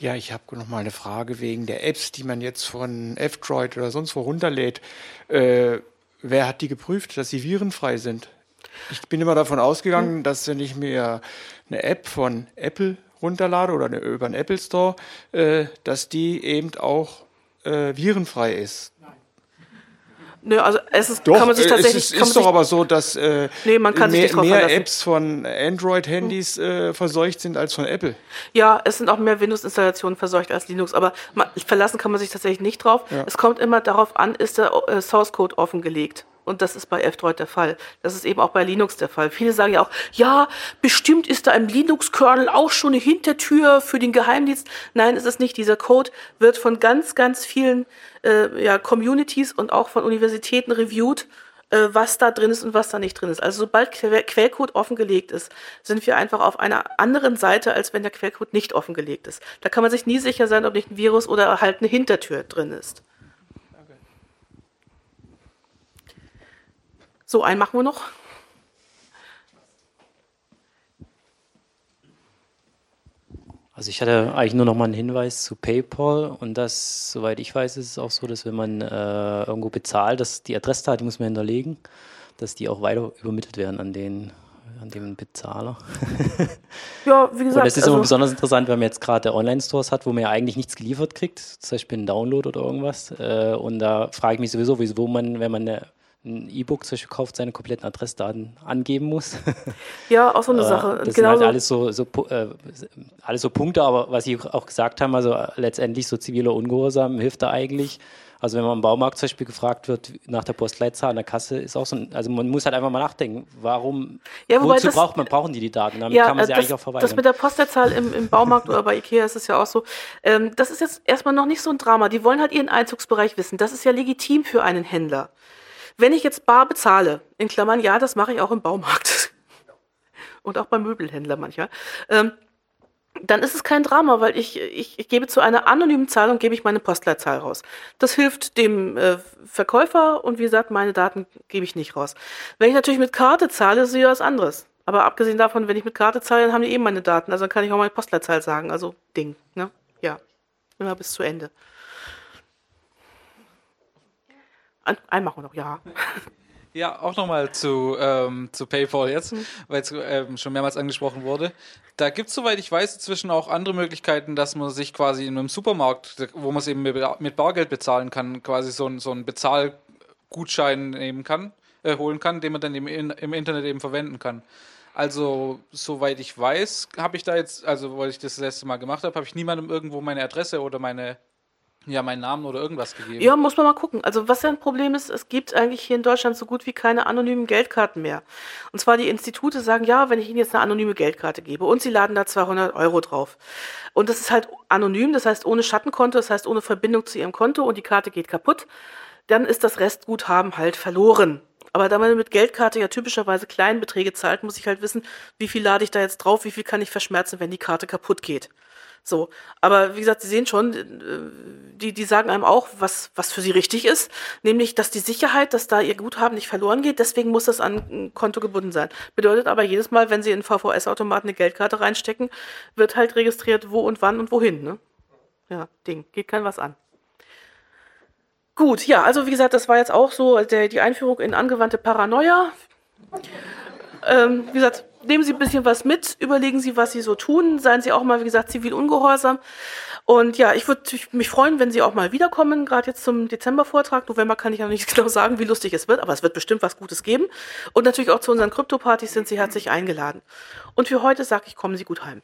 Ja, ich habe noch mal eine Frage wegen der Apps, die man jetzt von F-Droid oder sonst wo runterlädt. Äh, wer hat die geprüft, dass sie virenfrei sind? Ich bin immer davon ausgegangen, hm. dass wenn ich mir eine App von Apple runterlade oder eine, über den Apple Store, äh, dass die eben auch äh, virenfrei ist. Nö, also es ist, doch, kann man sich tatsächlich. Es ist, ist doch aber so, dass äh, nee, man kann mehr, mehr Apps von Android-Handys äh, verseucht sind als von Apple. Ja, es sind auch mehr Windows-Installationen verseucht als Linux, aber man, verlassen kann man sich tatsächlich nicht drauf. Ja. Es kommt immer darauf an, ist der äh, Source-Code offengelegt. Und das ist bei F-Droid der Fall. Das ist eben auch bei Linux der Fall. Viele sagen ja auch, ja, bestimmt ist da im Linux-Kernel auch schon eine Hintertür für den Geheimdienst. Nein, ist es nicht. Dieser Code wird von ganz, ganz vielen äh, ja, Communities und auch von Universitäten reviewed, äh, was da drin ist und was da nicht drin ist. Also sobald que Quellcode offengelegt ist, sind wir einfach auf einer anderen Seite, als wenn der Quellcode nicht offengelegt ist. Da kann man sich nie sicher sein, ob nicht ein Virus oder halt eine Hintertür drin ist. So, einen machen wir noch. Also ich hatte eigentlich nur noch mal einen Hinweis zu PayPal und das, soweit ich weiß, ist es auch so, dass wenn man äh, irgendwo bezahlt, dass die Adressdaten muss man hinterlegen, dass die auch weiter übermittelt werden an den an den Bezahler. ja, wie gesagt. Und das ist also immer besonders interessant, wenn man jetzt gerade Online-Stores hat, wo man ja eigentlich nichts geliefert kriegt, zum Beispiel einen Download oder irgendwas. Äh, und da frage ich mich sowieso, wieso man, wenn man eine ein E-Book zum Beispiel kauft, seine kompletten Adressdaten angeben muss. Ja, auch so eine äh, Sache. Das genau sind halt alles so, so äh, alles so Punkte, aber was Sie auch gesagt haben, also letztendlich so ziviler Ungehorsam hilft da eigentlich. Also wenn man im Baumarkt zum Beispiel gefragt wird nach der Postleitzahl an der Kasse, ist auch so ein, also man muss halt einfach mal nachdenken, warum, ja, wozu das, braucht man, brauchen die die Daten? Damit ja, kann man sie das, eigentlich auch verweigern. Das mit der Postleitzahl im, im Baumarkt oder bei Ikea ist es ja auch so, ähm, das ist jetzt erstmal noch nicht so ein Drama. Die wollen halt ihren Einzugsbereich wissen. Das ist ja legitim für einen Händler. Wenn ich jetzt bar bezahle, in Klammern, ja, das mache ich auch im Baumarkt und auch beim Möbelhändler manchmal, ähm, dann ist es kein Drama, weil ich, ich, ich gebe zu einer anonymen Zahlung gebe ich meine Postleitzahl raus. Das hilft dem äh, Verkäufer und wie gesagt, meine Daten gebe ich nicht raus. Wenn ich natürlich mit Karte zahle, ist es was anderes. Aber abgesehen davon, wenn ich mit Karte zahle, dann haben die eben meine Daten. Also dann kann ich auch meine Postleitzahl sagen. Also Ding, ne? Ja. Immer bis zu Ende. Ein, einen machen wir noch, ja. Ja, auch nochmal zu, ähm, zu PayPal jetzt, mhm. weil es ähm, schon mehrmals angesprochen wurde. Da gibt es, soweit ich weiß, inzwischen auch andere Möglichkeiten, dass man sich quasi in einem Supermarkt, wo man es eben mit Bargeld bezahlen kann, quasi so, ein, so einen Bezahlgutschein nehmen kann, äh, holen kann, den man dann im, im Internet eben verwenden kann. Also, soweit ich weiß, habe ich da jetzt, also weil ich das letzte Mal gemacht habe, habe ich niemandem irgendwo meine Adresse oder meine ja, meinen Namen oder irgendwas gegeben. Ja, muss man mal gucken. Also was ja ein Problem ist, es gibt eigentlich hier in Deutschland so gut wie keine anonymen Geldkarten mehr. Und zwar die Institute sagen, ja, wenn ich Ihnen jetzt eine anonyme Geldkarte gebe und Sie laden da 200 Euro drauf. Und das ist halt anonym, das heißt ohne Schattenkonto, das heißt ohne Verbindung zu Ihrem Konto und die Karte geht kaputt, dann ist das Restguthaben halt verloren. Aber da man mit Geldkarte ja typischerweise Kleinbeträge zahlt, muss ich halt wissen, wie viel lade ich da jetzt drauf, wie viel kann ich verschmerzen, wenn die Karte kaputt geht. So, aber wie gesagt, Sie sehen schon, äh, die, die sagen einem auch, was, was für sie richtig ist, nämlich, dass die Sicherheit, dass da ihr Guthaben nicht verloren geht, deswegen muss das an ein Konto gebunden sein. Bedeutet aber jedes Mal, wenn Sie in VVS-Automaten eine Geldkarte reinstecken, wird halt registriert, wo und wann und wohin. Ne? Ja, Ding, geht kein was an. Gut, ja, also wie gesagt, das war jetzt auch so der, die Einführung in angewandte Paranoia. Ähm, wie gesagt, nehmen Sie ein bisschen was mit, überlegen Sie, was Sie so tun, seien Sie auch mal, wie gesagt, zivil ungehorsam. Und ja, ich würde mich freuen, wenn Sie auch mal wiederkommen, gerade jetzt zum Dezembervortrag. November kann ich noch nicht genau sagen, wie lustig es wird, aber es wird bestimmt was Gutes geben. Und natürlich auch zu unseren Krypto-Partys sind Sie herzlich eingeladen. Und für heute sage ich, kommen Sie gut heim.